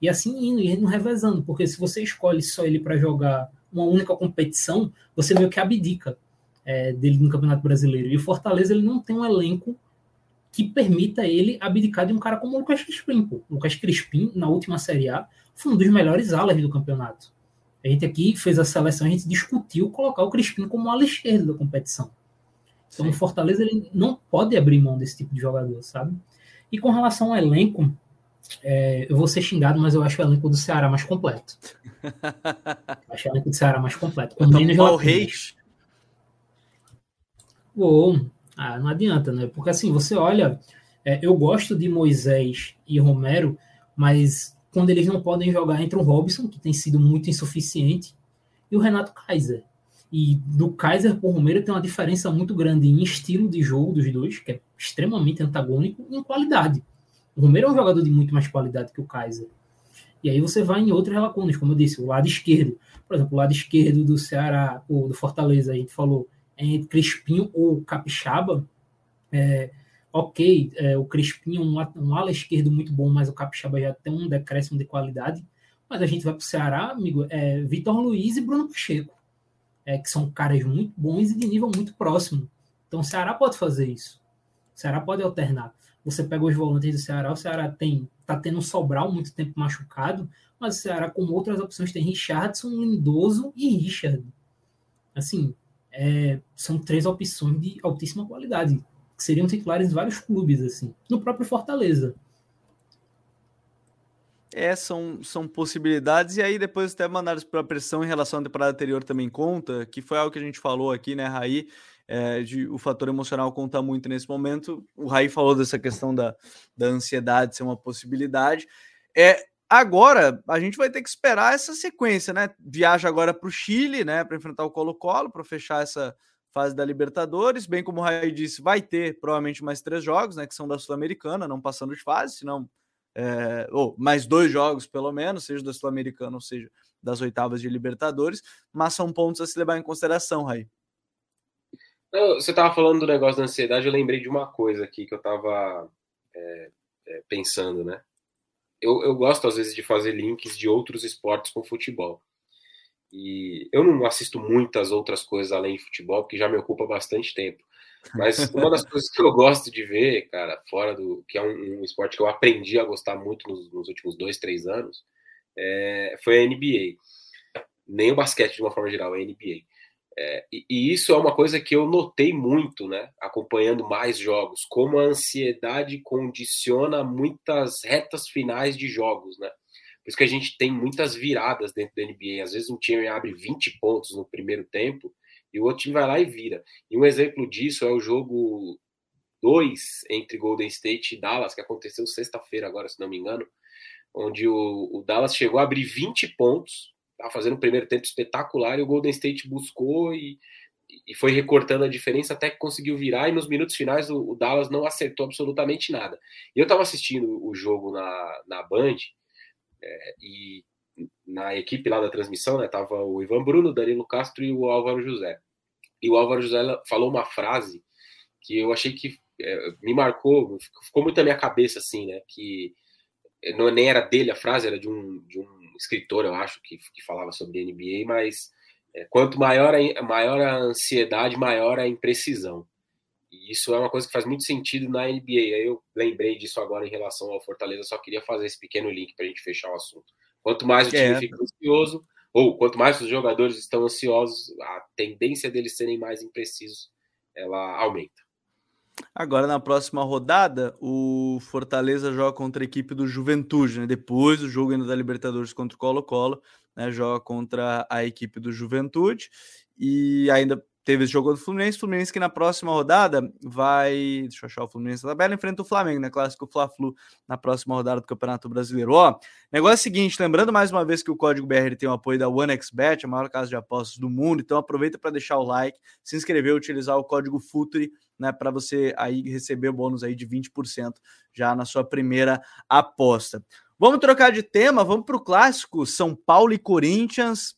E assim indo, e indo revezando. Porque se você escolhe só ele para jogar uma única competição, você meio que abdica é, dele no Campeonato Brasileiro. E o Fortaleza ele não tem um elenco que permita ele abdicar de um cara como o Lucas Crispim. Pô. O Lucas Crispim, na última Série A, foi um dos melhores alas do campeonato. A gente aqui fez a seleção, a gente discutiu colocar o Crispim como ala esquerda da competição. Então, Sim. o Fortaleza ele não pode abrir mão desse tipo de jogador, sabe? E com relação ao elenco, é, eu vou ser xingado, mas eu acho o elenco do Ceará mais completo. acho o elenco do Ceará mais completo. Com o Reis. Uou, ah, não adianta, né? Porque assim, você olha, é, eu gosto de Moisés e Romero, mas quando eles não podem jogar, entra o Robson, que tem sido muito insuficiente, e o Renato Kaiser. E do Kaiser por Romero tem uma diferença muito grande em estilo de jogo dos dois, que é extremamente antagônico, e em qualidade. O Romero é um jogador de muito mais qualidade que o Kaiser. E aí você vai em outros lacunas, como eu disse, o lado esquerdo. Por exemplo, o lado esquerdo do Ceará, ou do Fortaleza, a gente falou, entre Crispim ou Capixaba, é, ok, é, o Crispim é um, um ala esquerdo muito bom, mas o Capixaba já tem um decréscimo de qualidade. Mas a gente vai para o Ceará, amigo, é Vitor Luiz e Bruno Pacheco, é, que são caras muito bons e de nível muito próximo. Então o Ceará pode fazer isso. O Ceará pode alternar. Você pega os volantes do Ceará, o Ceará tem tá tendo um Sobral muito tempo machucado, mas o Ceará com outras opções tem Richardson, Lindoso e Richard. Assim, é, são três opções de altíssima qualidade, que seriam titulares em vários clubes, assim, no próprio Fortaleza. É, são, são possibilidades, e aí depois até mandaram para a pressão em relação à temporada anterior também conta, que foi algo que a gente falou aqui, né, Raí, é, de, o fator emocional conta muito nesse momento. O Raí falou dessa questão da, da ansiedade ser uma possibilidade. É, Agora, a gente vai ter que esperar essa sequência, né? Viaja agora para o Chile, né? Para enfrentar o Colo-Colo, para fechar essa fase da Libertadores. Bem como o Raí disse, vai ter provavelmente mais três jogos, né? Que são da Sul-Americana, não passando de fase, senão. É, ou mais dois jogos, pelo menos, seja da Sul-Americana ou seja das oitavas de Libertadores, mas são pontos a se levar em consideração, Raí. Você estava falando do negócio da ansiedade, eu lembrei de uma coisa aqui que eu estava é, é, pensando, né? Eu, eu gosto às vezes de fazer links de outros esportes com futebol. E eu não assisto muitas outras coisas além de futebol, porque já me ocupa bastante tempo. Mas uma das coisas que eu gosto de ver, cara, fora do. que é um, um esporte que eu aprendi a gostar muito nos, nos últimos dois, três anos, é, foi a NBA. Nem o basquete de uma forma geral, a NBA. É, e, e, isso é uma coisa que eu notei muito, né, acompanhando mais jogos, como a ansiedade condiciona muitas retas finais de jogos, né? Por isso que a gente tem muitas viradas dentro da NBA. Às vezes um time abre 20 pontos no primeiro tempo e o outro time vai lá e vira. E um exemplo disso é o jogo 2 entre Golden State e Dallas, que aconteceu sexta-feira agora, se não me engano, onde o, o Dallas chegou a abrir 20 pontos, tá fazendo um primeiro tempo espetacular, e o Golden State buscou e, e foi recortando a diferença até que conseguiu virar, e nos minutos finais o, o Dallas não acertou absolutamente nada. E eu estava assistindo o jogo na, na Band, é, e na equipe lá da transmissão, né, tava o Ivan Bruno, o Danilo Castro e o Álvaro José. E o Álvaro José falou uma frase que eu achei que é, me marcou, ficou muito na minha cabeça, assim, né, que não nem era dele a frase, era de um, de um escritor, eu acho, que, que falava sobre NBA, mas é, quanto maior a, maior a ansiedade, maior a imprecisão. E isso é uma coisa que faz muito sentido na NBA. Eu lembrei disso agora em relação ao Fortaleza, só queria fazer esse pequeno link para a gente fechar o assunto. Quanto mais o time é. fica ansioso, ou quanto mais os jogadores estão ansiosos, a tendência deles serem mais imprecisos, ela aumenta. Agora, na próxima rodada, o Fortaleza joga contra a equipe do Juventude, né? Depois do jogo ainda da Libertadores contra o Colo-Colo, né? Joga contra a equipe do Juventude e ainda teve esse jogo do Fluminense. Fluminense que na próxima rodada vai. Deixa eu achar o Fluminense na tabela. Enfrenta o Flamengo, né? Clássico Fla-Flu na próxima rodada do Campeonato Brasileiro. Ó, negócio é o seguinte: lembrando mais uma vez que o código BR tem o apoio da OneXBet, a maior casa de apostas do mundo. Então aproveita para deixar o like, se inscrever, utilizar o código FUTURI. Né, para você aí receber bônus aí de 20% já na sua primeira aposta. Vamos trocar de tema, vamos para o clássico São Paulo e Corinthians,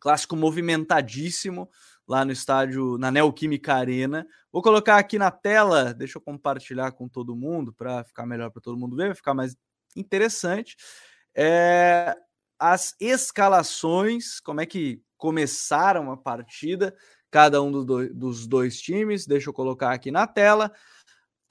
clássico movimentadíssimo lá no estádio, na Neoquímica Arena. Vou colocar aqui na tela, deixa eu compartilhar com todo mundo para ficar melhor para todo mundo ver, vai ficar mais interessante. É, as escalações, como é que começaram a partida, cada um do do, dos dois times, deixa eu colocar aqui na tela.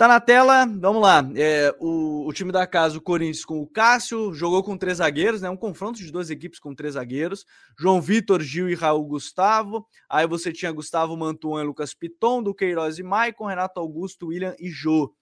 Tá na tela, vamos lá. É, o, o, time da casa, o Corinthians, com o Cássio, jogou com três zagueiros, né? Um confronto de duas equipes com três zagueiros. João Vitor, Gil e Raul Gustavo. Aí você tinha Gustavo Mantuan e Lucas Piton, do Queiroz e Maicon, Renato Augusto, William e Jô.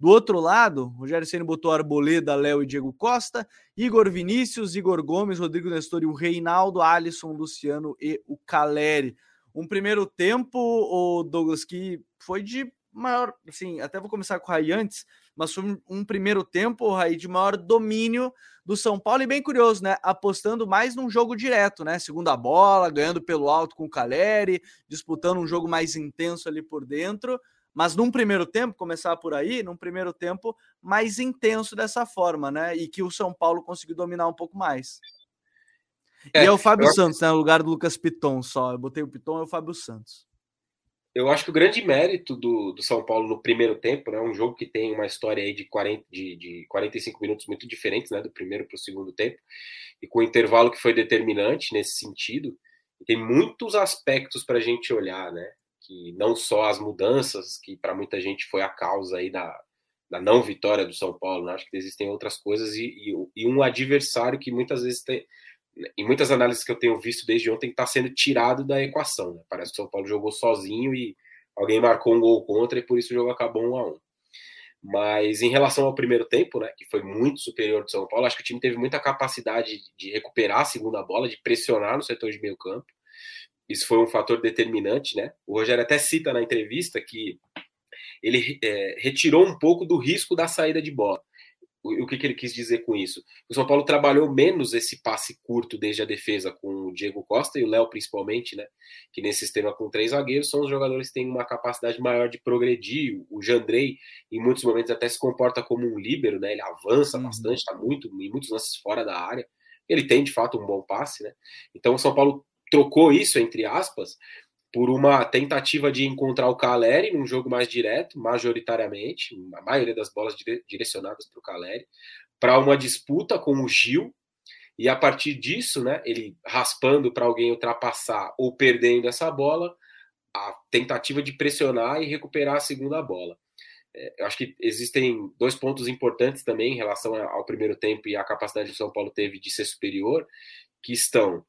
Do outro lado, Rogério Ceni botou Arboleda, Léo e Diego Costa, Igor Vinícius, Igor Gomes, Rodrigo Nestor e o Reinaldo, Alisson, Luciano e o Caleri. Um primeiro tempo, o Douglas, que foi de maior, assim, até vou começar com o Raí antes, mas foi um, um primeiro tempo, o Raí, de maior domínio do São Paulo e bem curioso, né? Apostando mais num jogo direto, né? Segunda bola, ganhando pelo alto com o Caleri, disputando um jogo mais intenso ali por dentro. Mas num primeiro tempo, começar por aí, num primeiro tempo mais intenso dessa forma, né? E que o São Paulo conseguiu dominar um pouco mais. É, e é o Fábio eu... Santos, né? No lugar do Lucas Piton só. Eu botei o Piton, é o Fábio Santos eu acho que o grande mérito do, do São Paulo no primeiro tempo, né, um jogo que tem uma história aí de, 40, de, de 45 minutos muito diferentes, né, do primeiro para o segundo tempo, e com o intervalo que foi determinante nesse sentido, tem muitos aspectos para a gente olhar, né, que não só as mudanças, que para muita gente foi a causa aí da, da não vitória do São Paulo, né, acho que existem outras coisas, e, e, e um adversário que muitas vezes tem, em muitas análises que eu tenho visto desde ontem, está sendo tirado da equação. Né? Parece que o São Paulo jogou sozinho e alguém marcou um gol contra e por isso o jogo acabou um a um. Mas em relação ao primeiro tempo, né, que foi muito superior do São Paulo, acho que o time teve muita capacidade de recuperar a segunda bola, de pressionar no setor de meio campo. Isso foi um fator determinante, né? O Rogério até cita na entrevista que ele é, retirou um pouco do risco da saída de bola o que, que, ele quis dizer com isso? O São Paulo trabalhou menos esse passe curto desde a defesa com o Diego Costa e o Léo principalmente, né? Que nesse sistema com três zagueiros são os jogadores que têm uma capacidade maior de progredir. O Jandrei, em muitos momentos, até se comporta como um líbero, né? Ele avança uhum. bastante, está muito em muitos lances fora da área. Ele tem de fato um bom passe, né? Então o São Paulo trocou isso entre aspas por uma tentativa de encontrar o Caleri num jogo mais direto, majoritariamente, a maioria das bolas direcionadas para o Caleri, para uma disputa com o Gil, e a partir disso, né, ele raspando para alguém ultrapassar ou perdendo essa bola, a tentativa de pressionar e recuperar a segunda bola. É, eu acho que existem dois pontos importantes também em relação ao primeiro tempo e a capacidade que o São Paulo teve de ser superior, que estão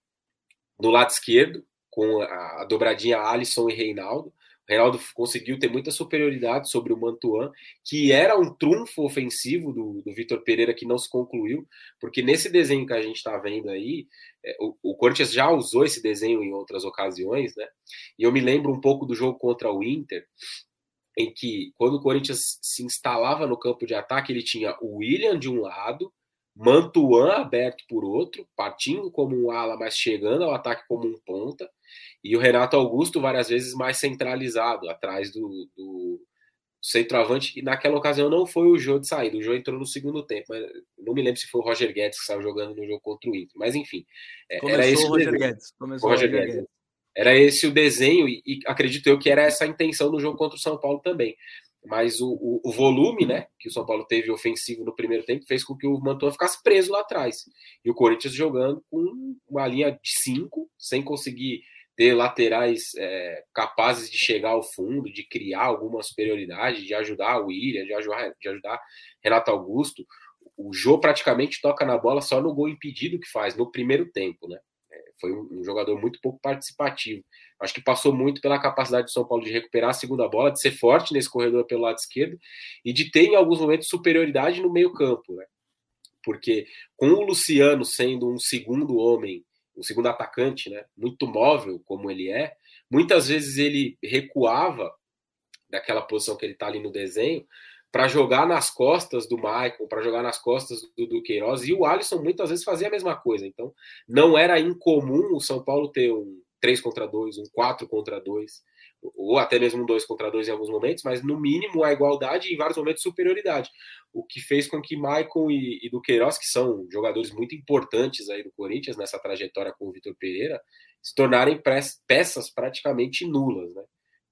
no lado esquerdo, com a, a dobradinha Alisson e Reinaldo. O Reinaldo conseguiu ter muita superioridade sobre o Mantuan, que era um trunfo ofensivo do, do Vitor Pereira que não se concluiu, porque nesse desenho que a gente está vendo aí, é, o, o Corinthians já usou esse desenho em outras ocasiões, né? E eu me lembro um pouco do jogo contra o Inter, em que quando o Corinthians se instalava no campo de ataque, ele tinha o William de um lado, Mantuan aberto por outro, partindo como um ala, mas chegando ao ataque como um ponta, e o Renato Augusto várias vezes mais centralizado, atrás do, do centroavante, e naquela ocasião não foi o Jô de saída, o Jô entrou no segundo tempo, mas não me lembro se foi o Roger Guedes que saiu jogando no jogo contra o Inter, mas enfim, é, Começou era esse o Roger Guedes. Começou Roger, Roger Guedes. Guedes. Era esse o desenho, e, e acredito eu que era essa a intenção no jogo contra o São Paulo também mas o, o, o, volume né, que o São Paulo teve ofensivo no primeiro tempo fez com que o Mantua ficasse preso lá atrás. E o Corinthians jogando com uma linha de cinco, sem conseguir ter laterais é, capazes de chegar ao fundo, de criar alguma superioridade, de ajudar o William, de ajudar, de ajudar Renato Augusto. O Jô praticamente toca na bola só no gol impedido que faz, no primeiro tempo, né? foi um, um, jogador muito pouco participativo. Acho que passou muito pela capacidade do São Paulo de recuperar a segunda bola, de ser forte nesse corredor pelo lado esquerdo e de ter em alguns momentos superioridade no meio-campo, né? Porque com o Luciano sendo um segundo homem, um segundo atacante, né, muito móvel como ele é, muitas vezes ele recuava daquela posição que ele está ali no desenho para jogar nas costas do Michael, para jogar nas costas do, do Queiroz, e o Alisson muitas vezes fazia a mesma coisa. Então, não era incomum o São Paulo ter um 3 contra 2, um 4 contra 2, ou até mesmo um 2 contra 2 em alguns momentos, mas no mínimo a igualdade e em vários momentos superioridade. O que fez com que Michael e, e do Queiroz, que são jogadores muito importantes aí do Corinthians nessa trajetória com o Vitor Pereira, se tornarem peças praticamente nulas, né?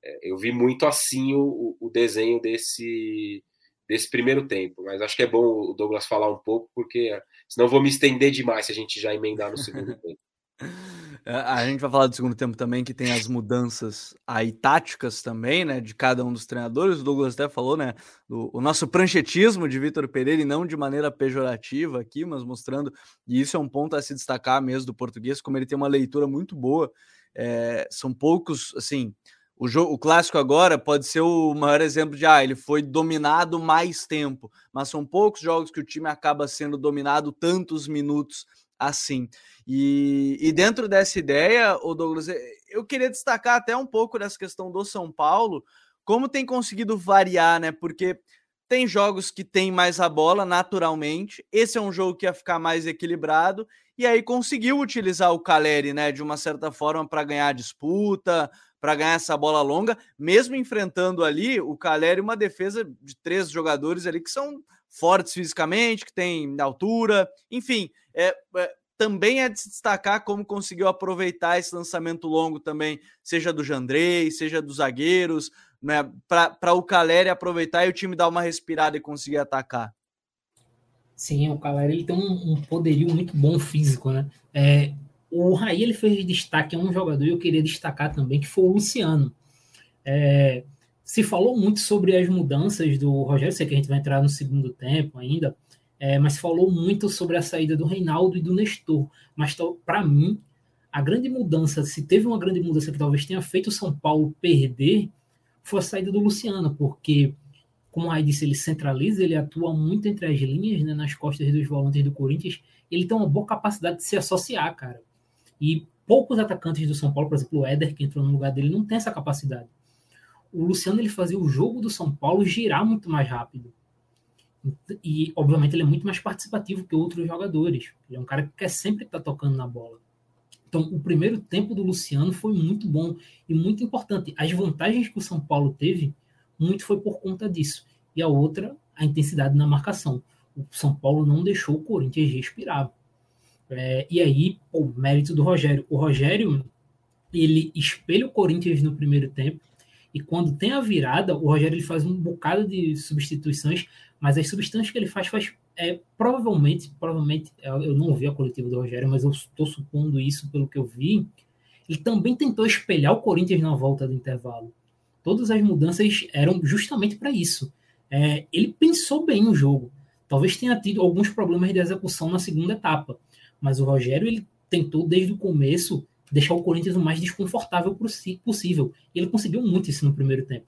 É, eu vi muito assim o, o desenho desse desse primeiro tempo. Mas acho que é bom o Douglas falar um pouco, porque senão vou me estender demais se a gente já emendar no segundo tempo. A gente vai falar do segundo tempo também, que tem as mudanças aí táticas também, né, de cada um dos treinadores. O Douglas até falou, né, do, o nosso pranchetismo de Vitor Pereira, e não de maneira pejorativa aqui, mas mostrando, e isso é um ponto a se destacar mesmo do português, como ele tem uma leitura muito boa. É, são poucos, assim, o, jogo, o clássico agora pode ser o maior exemplo de ah, ele foi dominado mais tempo, mas são poucos jogos que o time acaba sendo dominado tantos minutos assim. E, e dentro dessa ideia, o Douglas, eh, eu queria destacar até um pouco dessa questão do São Paulo, como tem conseguido variar, né? Porque tem jogos que tem mais a bola naturalmente. Esse é um jogo que ia ficar mais equilibrado e aí conseguiu utilizar o Caleri, né, de uma certa forma para ganhar a disputa, para ganhar essa bola longa, mesmo enfrentando ali o Caleri, uma defesa de três jogadores ali que são fortes fisicamente, que tem altura, enfim, é, é, também é de se destacar como conseguiu aproveitar esse lançamento longo também, seja do Jandrei, seja dos zagueiros, né, para o Caleri aproveitar e o time dar uma respirada e conseguir atacar. Sim, o Caleri tem um, um poderio muito bom físico, né? É, o Raí ele fez destaque a um jogador e eu queria destacar também que foi o Luciano. É, se falou muito sobre as mudanças do Rogério, sei que a gente vai entrar no segundo tempo ainda, é, mas falou muito sobre a saída do Reinaldo e do Nestor. Mas para mim, a grande mudança, se teve uma grande mudança que talvez tenha feito o São Paulo perder, foi a saída do Luciano, porque, como o Raí disse, ele centraliza, ele atua muito entre as linhas, né, nas costas dos volantes do Corinthians, ele tem uma boa capacidade de se associar, cara. E poucos atacantes do São Paulo, por exemplo, o Éder, que entrou no lugar dele, não tem essa capacidade. O Luciano ele fazia o jogo do São Paulo girar muito mais rápido. E, obviamente, ele é muito mais participativo que outros jogadores. Ele é um cara que quer sempre estar tocando na bola. Então, o primeiro tempo do Luciano foi muito bom e muito importante. As vantagens que o São Paulo teve, muito foi por conta disso. E a outra, a intensidade na marcação. O São Paulo não deixou o Corinthians respirar. É, e aí, o mérito do Rogério. O Rogério, ele espelha o Corinthians no primeiro tempo, e quando tem a virada, o Rogério ele faz um bocado de substituições, mas as substituições que ele faz, faz é, provavelmente, provavelmente, eu não vi a coletiva do Rogério, mas eu estou supondo isso pelo que eu vi, ele também tentou espelhar o Corinthians na volta do intervalo. Todas as mudanças eram justamente para isso. É, ele pensou bem o jogo. Talvez tenha tido alguns problemas de execução na segunda etapa, mas o Rogério ele tentou desde o começo deixar o Corinthians o mais desconfortável possível. E ele conseguiu muito isso no primeiro tempo.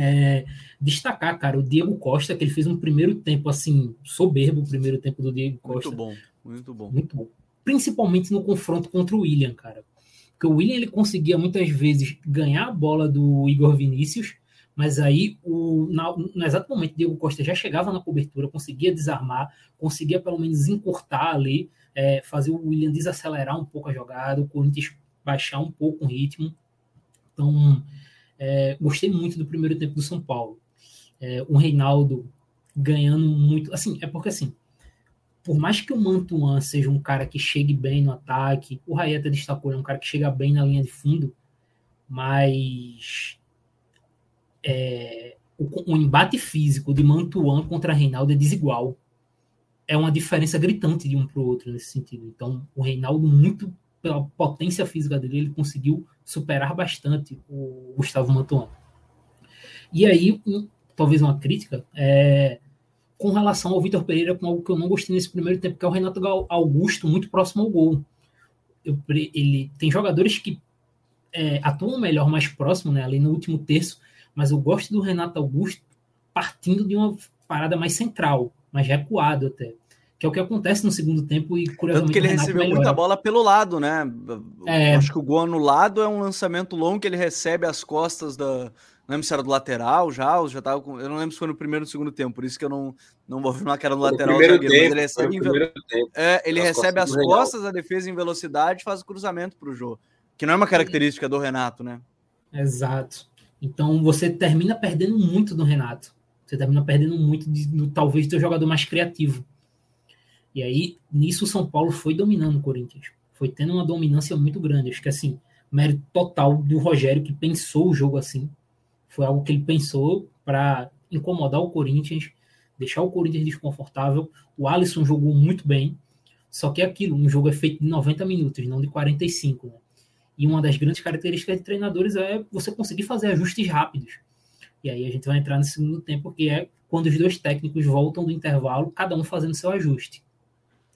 É, destacar, cara, o Diego Costa, que ele fez um primeiro tempo assim, soberbo, o primeiro tempo do Diego Costa. Muito bom, muito bom. Muito bom. Principalmente no confronto contra o William, cara. Porque o William ele conseguia muitas vezes ganhar a bola do Igor Vinícius, Mas aí, o, na, no exato momento, Diego Costa já chegava na cobertura, conseguia desarmar, conseguia pelo menos encurtar ali, é, fazer o William desacelerar um pouco a jogada, o Corinthians baixar um pouco o ritmo. Então, é, gostei muito do primeiro tempo do São Paulo. É, o Reinaldo ganhando muito. Assim, é porque assim, por mais que o Mantuan seja um cara que chegue bem no ataque, o Raí até destacou, é um cara que chega bem na linha de fundo, mas é, o, o, embate físico de Mantuan contra Reinaldo é desigual. É uma diferença gritante de um para o outro nesse sentido. Então, o Reinaldo, muito pela potência física dele, ele conseguiu superar bastante o Gustavo Mantuan. E aí, um, talvez uma crítica, é, com relação ao Vitor Pereira, com algo que eu não gostei nesse primeiro tempo, que é o Renato Augusto muito próximo ao gol. Eu, ele tem jogadores que é, atuam melhor mais próximo, né, ali no último terço, mas eu gosto do Renato Augusto partindo de uma parada mais central, mais recuado até. Que é o que acontece no segundo tempo e curiosamente. Tanto que ele recebeu melhora. muita bola pelo lado, né? É... Acho que o gol anulado é um lançamento longo que ele recebe as costas da. Não lembro se era do lateral já, já tava com... Eu não lembro se foi no primeiro ou no segundo tempo, por isso que eu não, não vou afirmar que era no lateral. Zagueiro, tempo, ele recebe, em... é, ele as recebe costas as costas da defesa em velocidade e faz o cruzamento para o jogo. Que não é uma característica do Renato, né? Exato. Então você termina perdendo muito no Renato. Você termina perdendo muito de, no, talvez do jogador mais criativo. E aí, nisso, o São Paulo foi dominando o Corinthians. Foi tendo uma dominância muito grande. Acho que assim, mérito total do Rogério que pensou o jogo assim. Foi algo que ele pensou para incomodar o Corinthians, deixar o Corinthians desconfortável. O Alisson jogou muito bem. Só que é aquilo, um jogo é feito de 90 minutos, não de 45. Né? E uma das grandes características de treinadores é você conseguir fazer ajustes rápidos. E aí a gente vai entrar no segundo tempo, que é quando os dois técnicos voltam do intervalo, cada um fazendo seu ajuste.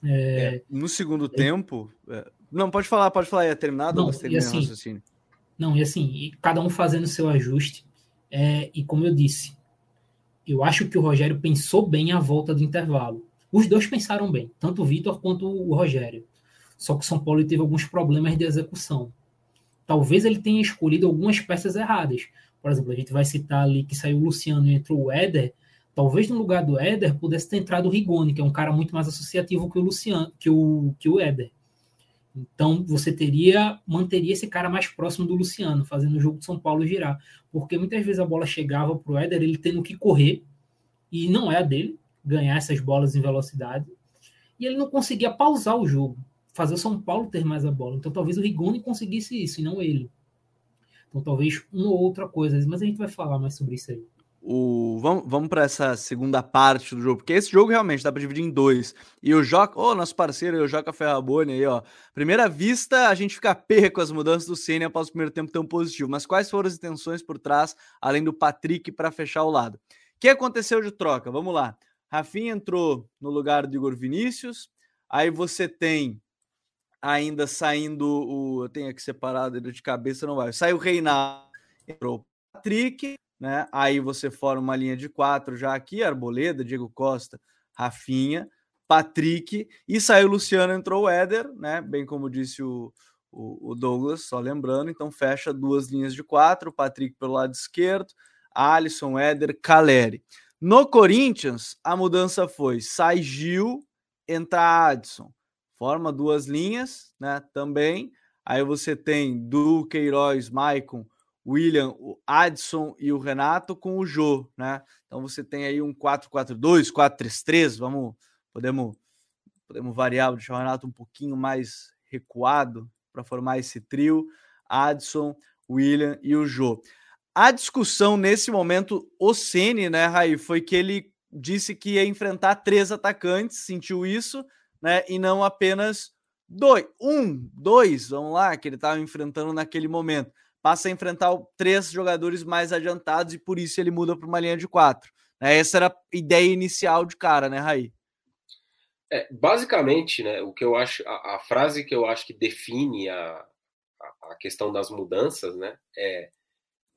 É... É, no segundo é... tempo. É, não, pode falar, pode falar, é terminado não, e assim, Não, e assim, e cada um fazendo seu ajuste. É, e como eu disse, eu acho que o Rogério pensou bem a volta do intervalo. Os dois pensaram bem, tanto o Vitor quanto o Rogério. Só que o São Paulo teve alguns problemas de execução talvez ele tenha escolhido algumas peças erradas. Por exemplo, a gente vai citar ali que saiu o Luciano e entrou o Éder. Talvez no lugar do Éder pudesse ter entrado o Rigoni, que é um cara muito mais associativo que o Luciano, que o, que o Éder. Então você teria, manteria esse cara mais próximo do Luciano, fazendo o jogo de São Paulo girar. Porque muitas vezes a bola chegava para o Éder, ele tendo que correr, e não é a dele, ganhar essas bolas em velocidade, e ele não conseguia pausar o jogo fazer o São Paulo ter mais a bola. Então talvez o Rigoni conseguisse isso e não ele. Então talvez uma ou outra coisa, mas a gente vai falar mais sobre isso aí. O, vamos vamos para essa segunda parte do jogo, porque esse jogo realmente dá para dividir em dois. E o Joca, ô, oh, nosso parceiro, o Joca Ferraboni aí, ó. Primeira vista, a gente fica perra com as mudanças do Senna após o primeiro tempo tão positivo. Mas quais foram as intenções por trás, além do Patrick, para fechar o lado? O que aconteceu de troca? Vamos lá. Rafinha entrou no lugar do Igor Vinícius. Aí você tem ainda saindo o. Eu tenho aqui separado ele de cabeça, não vai. Saiu o Reinaldo, entrou o Patrick, né? Aí você forma uma linha de quatro já aqui: Arboleda, Diego Costa, Rafinha, Patrick, e saiu o Luciano, entrou o Éder, né? Bem como disse o, o, o Douglas, só lembrando. Então fecha duas linhas de quatro: Patrick pelo lado esquerdo, Alisson, Éder, Caleri. No Corinthians, a mudança foi: sai Gil, entra Adson forma duas linhas, né? Também. Aí você tem do Queiroz, Maicon, William, o Adson e o Renato com o Jô, né? Então você tem aí um 4-4-2, 4-3-3, vamos, podemos, podemos variar, deixar o Renato um pouquinho mais recuado para formar esse trio, Adson, William e o Jô. A discussão nesse momento, o Ceni, né, Raí, foi que ele disse que ia enfrentar três atacantes, sentiu isso, né? E não apenas dois, um, dois, vamos lá, que ele estava enfrentando naquele momento. Passa a enfrentar três jogadores mais adiantados e por isso ele muda para uma linha de quatro. Né? Essa era a ideia inicial de cara, né, Raí? É, basicamente, né, o que eu acho, a, a, frase que eu acho que define a, a, a questão das mudanças, né, é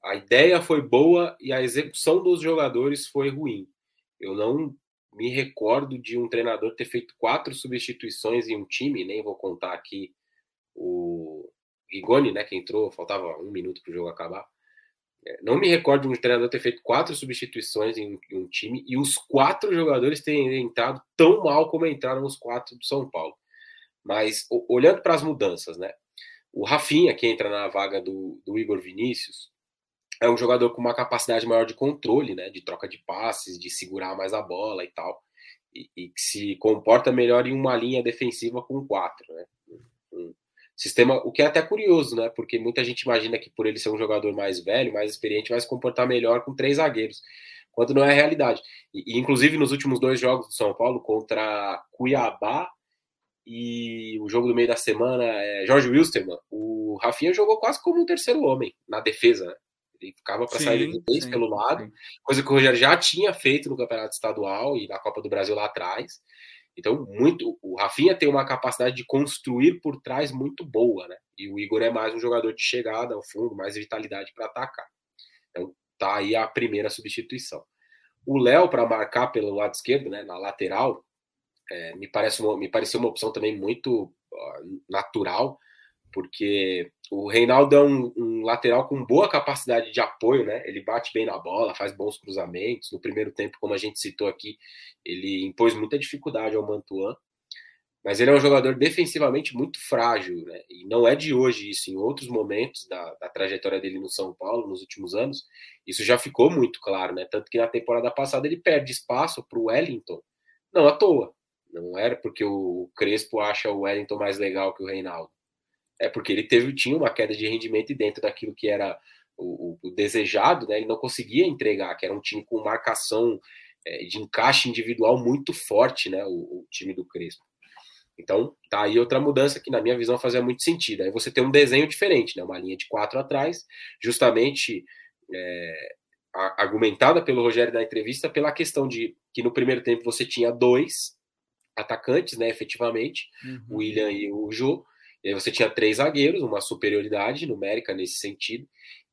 a ideia foi boa e a execução dos jogadores foi ruim. Eu não me recordo de um treinador ter feito quatro substituições em um time, nem vou contar aqui o Rigoni, né, que entrou, faltava um minuto para o jogo acabar. É, não me recordo de um treinador ter feito quatro substituições em, um time e os quatro jogadores terem entrado tão mal como entraram os quatro do São Paulo. Mas olhando para as mudanças, né? O Rafinha, que entra na vaga do, do Igor Vinícius, é um jogador com uma capacidade maior de controle, né? De troca de passes, de segurar mais a bola e tal. E, e que se comporta melhor em uma linha defensiva com quatro, né? Um sistema, o que é até curioso, né? Porque muita gente imagina que por ele ser um jogador mais velho, mais experiente, vai se comportar melhor com três zagueiros, quando não é a realidade. E, inclusive nos últimos dois jogos do São Paulo contra Cuiabá e o jogo do meio da semana é Jorge Wilstermann. O Rafinha jogou quase como um terceiro homem na defesa. Né? Ele ficava para sair de três pelo lado, sim. coisa que o Rogério já tinha feito no Campeonato Estadual e na Copa do Brasil lá atrás. Então, muito o Rafinha tem uma capacidade de construir por trás muito boa, né? E o Igor é mais um jogador de chegada ao fundo, mais vitalidade para atacar. Então, tá aí a primeira substituição. O Léo para marcar pelo lado esquerdo, né, na lateral, é, me, parece uma, me pareceu uma opção também muito uh, natural, porque o Reinaldo é um, um, lateral com boa capacidade de apoio, né? Ele bate bem na bola, faz bons cruzamentos. No primeiro tempo, como a gente citou aqui, ele impôs muita dificuldade ao Mantuan. Mas ele é um jogador defensivamente muito frágil, né? E não é de hoje isso. Em outros momentos da, da trajetória dele no São Paulo, nos últimos anos, isso já ficou muito claro, né? Tanto que na temporada passada ele perde espaço para o Wellington, não à toa. Não era porque o Crespo acha o Wellington mais legal que o Reinaldo. É porque ele teve, tinha uma queda de rendimento e dentro daquilo que era o, o, o desejado, né, ele não conseguia entregar, que era um time com marcação é, de encaixe individual muito forte, né, o, o, time do Crespo. Então, tá aí outra mudança que, na minha visão, fazia muito sentido. Aí você tem um desenho diferente, né, uma linha de quatro atrás, justamente é, argumentada pelo Rogério na entrevista pela questão de que no primeiro tempo você tinha dois atacantes, né, efetivamente, uhum. o William e o Jô. E aí você tinha três zagueiros, uma superioridade numérica nesse sentido.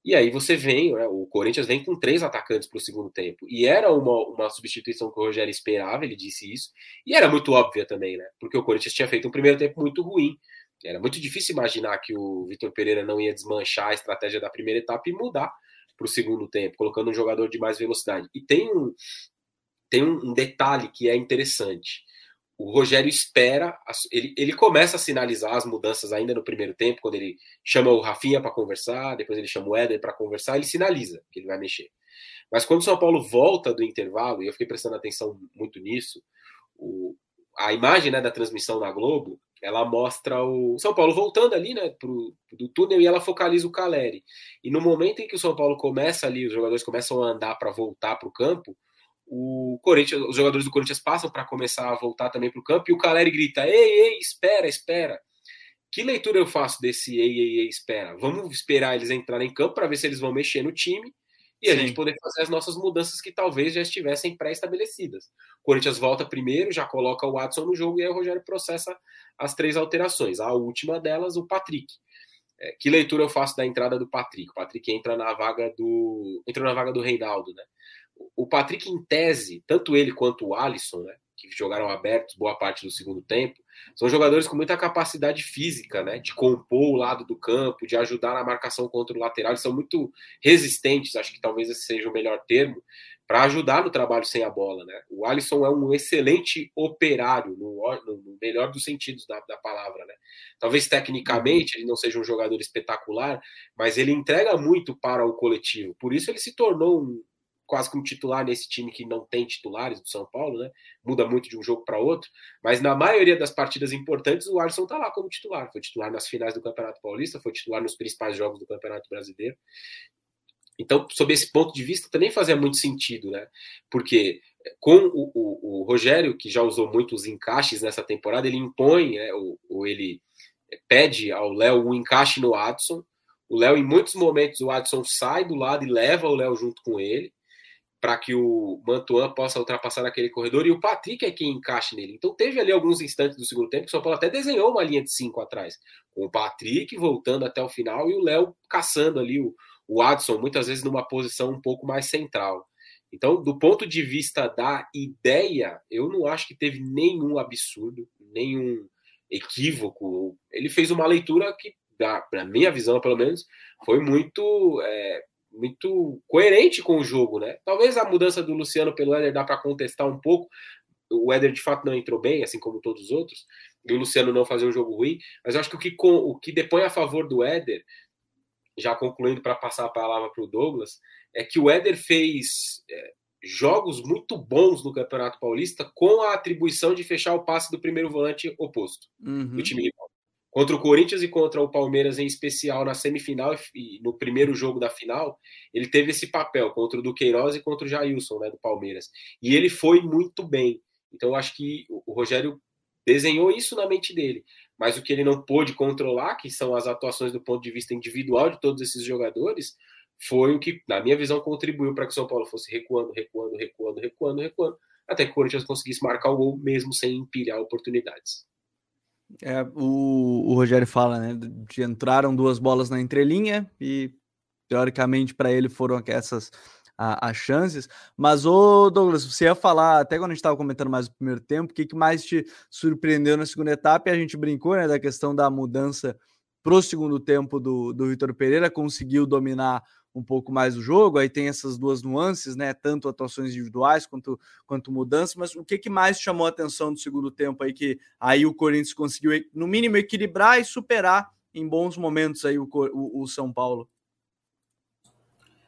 E aí você vem, né, o Corinthians vem com três atacantes para o segundo tempo. E era uma, uma substituição que o Rogério esperava, ele disse isso. E era muito óbvia também, né? Porque o Corinthians tinha feito um primeiro tempo muito ruim. Era muito difícil imaginar que o Vitor Pereira não ia desmanchar a estratégia da primeira etapa e mudar para o segundo tempo, colocando um jogador de mais velocidade. E tem um, tem um detalhe que é interessante o Rogério espera, ele, ele começa a sinalizar as mudanças ainda no primeiro tempo, quando ele chama o Rafinha para conversar, depois ele chama o Éder para conversar, ele sinaliza que ele vai mexer. Mas quando o São Paulo volta do intervalo, e eu fiquei prestando atenção muito nisso, o, a imagem né, da transmissão na Globo, ela mostra o São Paulo voltando ali, né, pro, do túnel e ela focaliza o Caleri. E no momento em que o São Paulo começa ali, os jogadores começam a andar para voltar para o campo, o Corinthians, os jogadores do Corinthians passam para começar a voltar também para o campo e o Caleri grita: Ei, ei, espera, espera. Que leitura eu faço desse ei, ei, ei, espera? Vamos esperar eles entrarem em campo para ver se eles vão mexer no time e Sim. a gente poder fazer as nossas mudanças que talvez já estivessem pré-estabelecidas. O Corinthians volta primeiro, já coloca o Watson no jogo e aí o Rogério processa as três alterações. A última delas, o Patrick. É, que leitura eu faço da entrada do Patrick? O Patrick entra na vaga do entra na vaga do Reinaldo, né? O Patrick, em tese, tanto ele quanto o Alisson, né, que jogaram abertos boa parte do segundo tempo, são jogadores com muita capacidade física, né, de compor o lado do campo, de ajudar na marcação contra o lateral. Eles são muito resistentes, acho que talvez esse seja o melhor termo, para ajudar no trabalho sem a bola. Né? O Alisson é um excelente operário, no, no melhor dos sentidos da, da, palavra. Né? Talvez tecnicamente ele não seja um jogador espetacular, mas ele entrega muito para o coletivo. Por isso ele se tornou um, quase como titular nesse time que não tem titulares do São Paulo, né? Muda muito de um jogo para outro, mas na maioria das partidas importantes o Alisson tá lá como titular. Foi titular nas finais do Campeonato Paulista, foi titular nos principais jogos do Campeonato Brasileiro. Então, sob esse ponto de vista, também fazia muito sentido, né? Porque com o, o, o Rogério, que já usou muitos encaixes nessa temporada, ele impõe, né, ou, ou ele pede ao Léo um encaixe no Adson. O Léo, em muitos momentos, o Adson sai do lado e leva o Léo junto com ele para que o Mantuan possa ultrapassar naquele corredor e o Patrick é quem encaixe nele. Então teve ali alguns instantes do segundo tempo que o São Paulo até desenhou uma linha de cinco atrás, com o Patrick voltando até o final e o Léo caçando ali o, o Adson, muitas vezes numa posição um pouco mais central. Então, do ponto de vista da ideia, eu não acho que teve nenhum absurdo, nenhum equívoco. Ele fez uma leitura que, na minha visão, pelo menos, foi muito é, muito coerente com o jogo, né? Talvez a mudança do Luciano pelo Éder dá para contestar um pouco. O Éder de fato não entrou bem, assim como todos os outros, e o Luciano não fazer um jogo ruim, mas eu acho que o que, o que depõe a favor do Éder, já concluindo para passar a palavra para o Douglas, é que o Éder fez é, jogos muito bons no Campeonato Paulista com a atribuição de fechar o passe do primeiro volante oposto uhum. do time rival. Contra o Corinthians e contra o Palmeiras em especial na semifinal e no primeiro jogo da final, ele teve esse papel contra o Duqueiroz e contra o Jailson, né, do Palmeiras. E ele foi muito bem. Então eu acho que o Rogério desenhou isso na mente dele. Mas o que ele não pôde controlar, que são as atuações do ponto de vista individual de todos esses jogadores, foi o que, na minha visão, contribuiu para que o São Paulo fosse recuando, recuando, recuando, recuando, recuando, até que o Corinthians conseguisse marcar o gol mesmo sem empilhar oportunidades. É, o, o Rogério fala, né, de entraram duas bolas na entrelinha e teoricamente para ele foram essas as chances. Mas, ô Douglas, você ia falar, até quando a gente estava comentando mais o primeiro tempo, o que, que mais te surpreendeu na segunda etapa? E a gente brincou né, da questão da mudança para o segundo tempo do, do Vitor Pereira, conseguiu dominar um pouco mais o jogo, aí tem essas duas nuances, né? Tanto atuações individuais quanto, quanto mudanças, mas o que, que mais chamou a atenção do segundo tempo aí que aí o Corinthians conseguiu, no mínimo, equilibrar e superar em bons momentos aí o, o, o São Paulo?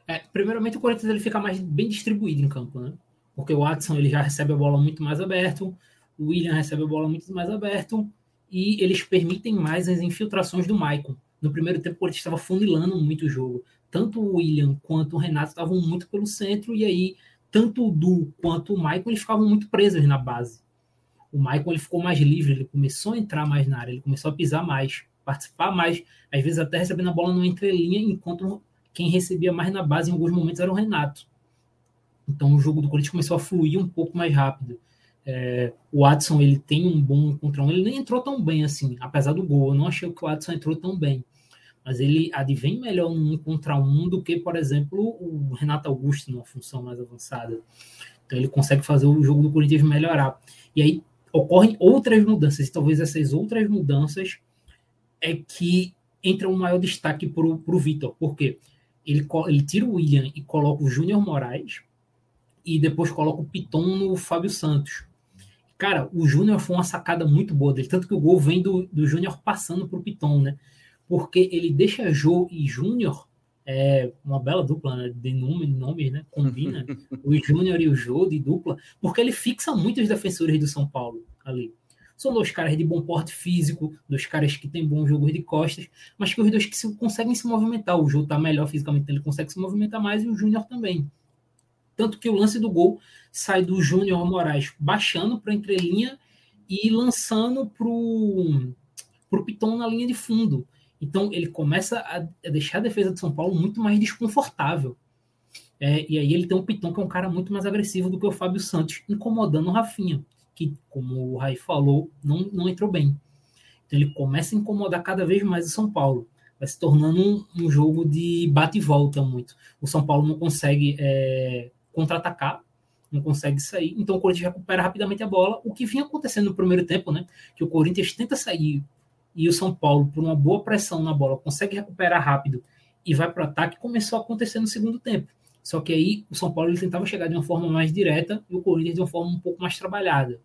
É, primeiramente o Corinthians ele fica mais bem distribuído em campo, né? Porque o Watson ele já recebe a bola muito mais aberto, o William recebe a bola muito mais aberto e eles permitem mais as infiltrações do Maicon. No primeiro tempo o Corinthians estava funilando muito o jogo tanto o William quanto o Renato estavam muito pelo centro, e aí tanto o Du quanto o Michael eles ficavam muito presos na base. O Michael ele ficou mais livre, ele começou a entrar mais na área, ele começou a pisar mais, participar mais, às vezes até recebendo a bola no entrelinha, enquanto quem recebia mais na base em alguns momentos era o Renato. Então o jogo do Corinthians começou a fluir um pouco mais rápido. É, o Watson ele tem um bom contra um, ele nem entrou tão bem assim, apesar do gol. Eu não achei que o Watson entrou tão bem mas ele advém melhor um contra um do que, por exemplo, o Renato Augusto numa função mais avançada. Então ele consegue fazer o jogo do Corinthians melhorar. E aí ocorrem outras mudanças, e talvez essas outras mudanças é que entra um maior destaque para o Vitor, porque ele, ele tira o William e coloca o Júnior Moraes e depois coloca o Piton no Fábio Santos. Cara, o Júnior foi uma sacada muito boa dele, tanto que o gol vem do, do Júnior passando para o Piton, né? porque ele deixa Jô e Júnior, é uma bela dupla né, de nome, nome, né? Combina o Júnior e o Jô de dupla, porque ele fixa muitos defensores do São Paulo ali. São dois caras de bom porte físico, dois caras que têm bons jogos de costas, mas que os dois que se, conseguem se movimentar. O Jô tá melhor fisicamente, ele consegue se movimentar mais e o Júnior também. Tanto que o lance do gol sai do Júnior Moraes baixando para entrelinha e lançando pro, pro Piton na linha de fundo. Então ele começa a, deixar a defesa de São Paulo muito mais desconfortável. É, e aí ele tem um Piton que é um cara muito mais agressivo do que o Fábio Santos, incomodando o Rafinha, que, como o Rai falou, não, não entrou bem. Então ele começa a incomodar cada vez mais o São Paulo. Vai se tornando um, um jogo de bate e volta muito. O São Paulo não consegue é, contra-atacar, não consegue sair. Então o Corinthians recupera rapidamente a bola. O que vinha acontecendo no primeiro tempo, né? Que o Corinthians tenta sair e o São Paulo, por uma boa pressão na bola, consegue recuperar rápido e vai para o ataque, começou a acontecer no segundo tempo. Só que aí o São Paulo ele tentava chegar de uma forma mais direta e o Corinthians de uma forma um pouco mais trabalhada.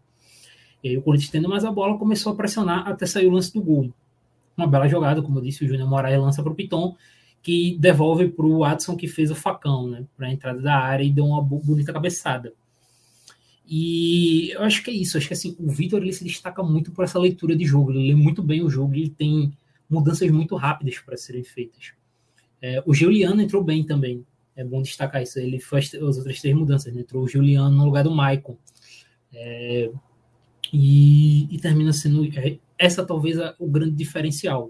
E aí o Corinthians tendo mais a bola começou a pressionar até sair o lance do gol. Uma bela jogada, como eu disse, o Júnior Moraes lança para o Piton, que devolve para o Watson que fez o facão, né, para a entrada da área e deu uma bonita cabeçada. E eu acho que é isso. Acho que assim, o Vitor ele se destaca muito por essa leitura de jogo. Ele lê muito bem o jogo ele tem mudanças muito rápidas para serem feitas. É, o Juliano entrou bem também. É bom destacar isso. Ele fez as outras três mudanças. Né? Entrou o Juliano no lugar do Maicon. É, e, e, termina sendo é, essa talvez a, o grande diferencial.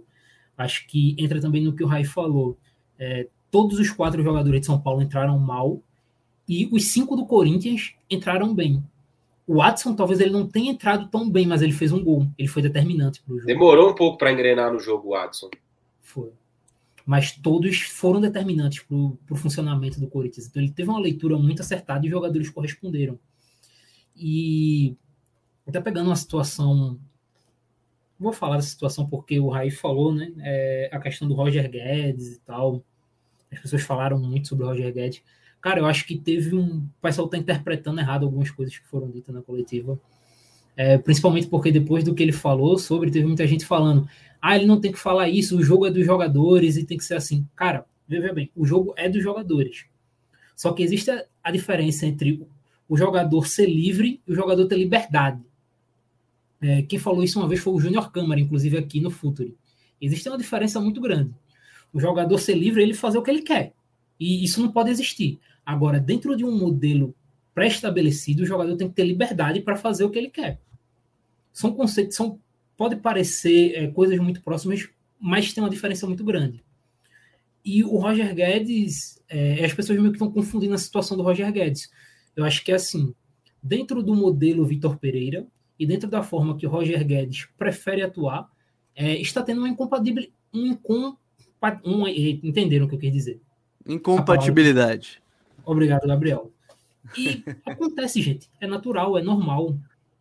Acho que entra também no que o Rai falou. É, todos os quatro jogadores de São Paulo entraram mal e os cinco do Corinthians entraram bem. O Watson talvez ele não tenha entrado tão bem, mas ele fez um gol. Ele foi determinante para o jogo. Demorou um pouco para engrenar no jogo, o Watson. Foi. Mas todos foram determinantes para o funcionamento do Corinthians. Então ele teve uma leitura muito acertada e os jogadores corresponderam. E até pegando uma situação. Vou falar dessa situação porque o Raí falou, né? É, a questão do Roger Guedes e tal. as pessoas falaram muito sobre o Roger Guedes. Cara, eu acho que teve um. O pessoal tá interpretando errado algumas coisas que foram ditas na coletiva. É, principalmente porque depois do que ele falou sobre, teve muita gente falando: ah, ele não tem que falar isso, o jogo é dos jogadores e tem que ser assim. Cara, veja bem, o jogo é dos jogadores. Só que existe a, a diferença entre o jogador ser livre e o jogador ter liberdade. É, quem falou isso uma vez foi o Júnior Câmara, inclusive aqui no Futuri. Existe uma diferença muito grande. O jogador ser livre, ele fazer o que ele quer. E isso não pode existir. Agora, dentro de um modelo pré-estabelecido, o jogador tem que ter liberdade para fazer o que ele quer. São conceitos, são, pode parecer é, coisas muito próximas, mas tem uma diferença muito grande. E o Roger Guedes, é, as pessoas meio que estão confundindo a situação do Roger Guedes. Eu acho que é assim, dentro do modelo Vitor Pereira e dentro da forma que o Roger Guedes prefere atuar, é, está tendo uma incompatibilidade, incom, um, entenderam o que eu quis dizer? Incompatibilidade. Obrigado, Gabriel. E acontece, gente. É natural, é normal.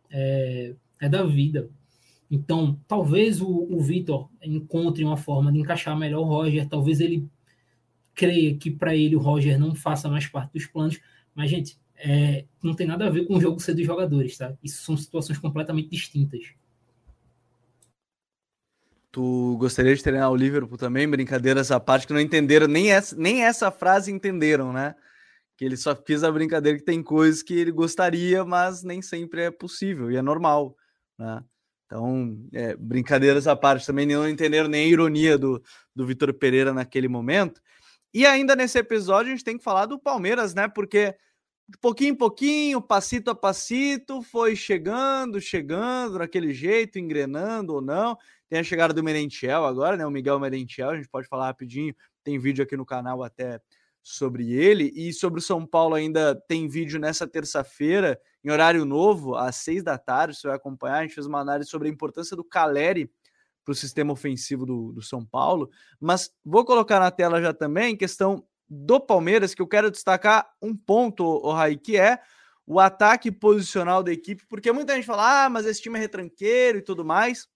É, é da vida. Então, talvez o, o Vitor encontre uma forma de encaixar melhor o Roger. Talvez ele creia que para ele o Roger não faça mais parte dos planos. Mas, gente, é, não tem nada a ver com o jogo ser dos jogadores, tá? Isso são situações completamente distintas. Tu gostaria de treinar o Liverpool também? Brincadeiras à parte, que não entenderam, nem essa, nem essa frase entenderam, né? que ele só fez a brincadeira que tem coisas que ele gostaria, mas nem sempre é possível e é normal, né? Então, é, brincadeiras à parte, também não entenderam nem a ironia do, do Vitor Pereira naquele momento. E ainda nesse episódio a gente tem que falar do Palmeiras, né? Porque de pouquinho em pouquinho, passito a passito, foi chegando, chegando daquele jeito, engrenando ou não. Tem a chegada do Merentiel agora, né? O Miguel Merentiel, a gente pode falar rapidinho, tem vídeo aqui no canal até sobre ele. E sobre o São Paulo ainda tem vídeo nessa terça-feira, em horário novo, às seis da tarde. Você vai acompanhar. A gente fez uma análise sobre a importância do Caleri para o sistema ofensivo do, do São Paulo. Mas vou colocar na tela já também questão do Palmeiras, que eu quero destacar um ponto, o Raí, que é o ataque posicional da equipe, porque muita gente fala, ah, mas esse time é retranqueiro e tudo mais.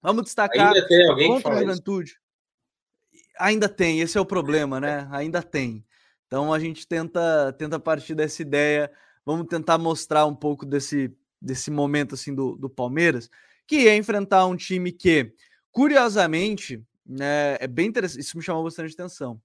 Vamos destacar Ainda tem alguém contra a juventude. Isso. Ainda tem, esse é o problema, né? Ainda tem. Então a gente tenta, tenta partir dessa ideia, vamos tentar mostrar um pouco desse, desse momento assim do, do Palmeiras, que é enfrentar um time que, curiosamente, né, é bem interessante, isso me chamou bastante atenção.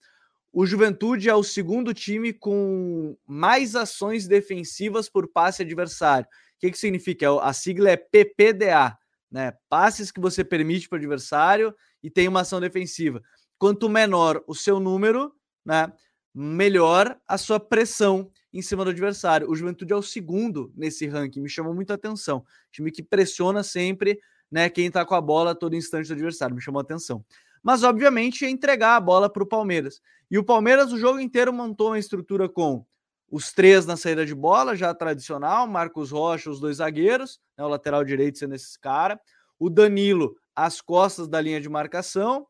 O Juventude é o segundo time com mais ações defensivas por passe adversário. O que, que significa? É a sigla é PPDA, né? Passes que você permite para o adversário e tem uma ação defensiva. Quanto menor o seu número, né, melhor a sua pressão em cima do adversário. O Juventude é o segundo nesse ranking, me chamou muita atenção. Time que pressiona sempre, né, quem tá com a bola a todo instante do adversário, me chamou a atenção. Mas obviamente é entregar a bola para o Palmeiras. E o Palmeiras o jogo inteiro montou uma estrutura com os três na saída de bola, já tradicional, Marcos Rocha, os dois zagueiros, né, o lateral direito sendo esse cara, o Danilo às costas da linha de marcação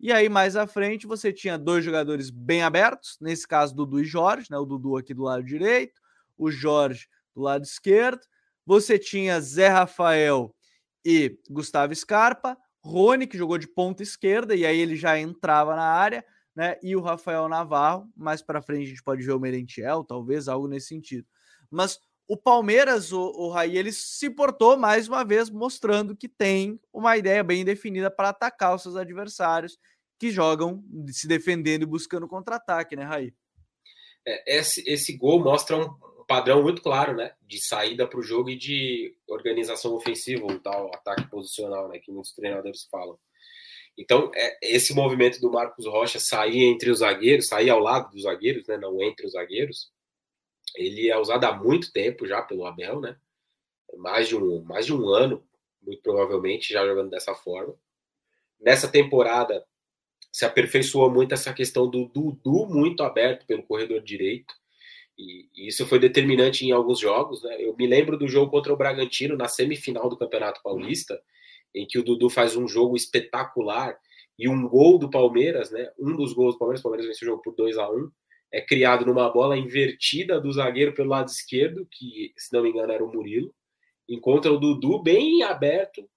e aí, mais à frente, você tinha dois jogadores bem abertos, nesse caso, Dudu e Jorge, né? O Dudu aqui do lado direito, o Jorge do lado esquerdo. Você tinha Zé Rafael e Gustavo Scarpa, Rony, que jogou de ponta esquerda, e aí ele já entrava na área, né? E o Rafael Navarro. Mais para frente a gente pode ver o Merentiel, talvez algo nesse sentido. Mas o Palmeiras, o, o Raí, ele se portou mais uma vez mostrando que tem uma ideia bem definida para atacar os seus adversários que jogam se defendendo e buscando contra-ataque, né, Raí? É, esse, esse gol mostra um padrão muito claro, né, de saída para o jogo e de organização ofensiva, um tal ataque posicional, né, que muitos treinadores falam. Então, é, esse movimento do Marcos Rocha sair entre os zagueiros, sair ao lado dos zagueiros, né, não entre os zagueiros, ele é usado há muito tempo já pelo Abel, né? Mais de um, mais de um ano, muito provavelmente, já jogando dessa forma. Nessa temporada, se aperfeiçoou muito essa questão do Dudu muito aberto pelo corredor direito. E, isso foi determinante em alguns jogos. Né? Eu me lembro do jogo contra o Bragantino, na semifinal do Campeonato Paulista, em que o Dudu faz um jogo espetacular e um gol do Palmeiras, né? um dos gols do Palmeiras, o Palmeiras vence o jogo por 2 a 1 é criado numa bola invertida do zagueiro pelo lado esquerdo, que, se não me engano, era o Murilo, encontra o Dudu bem aberto,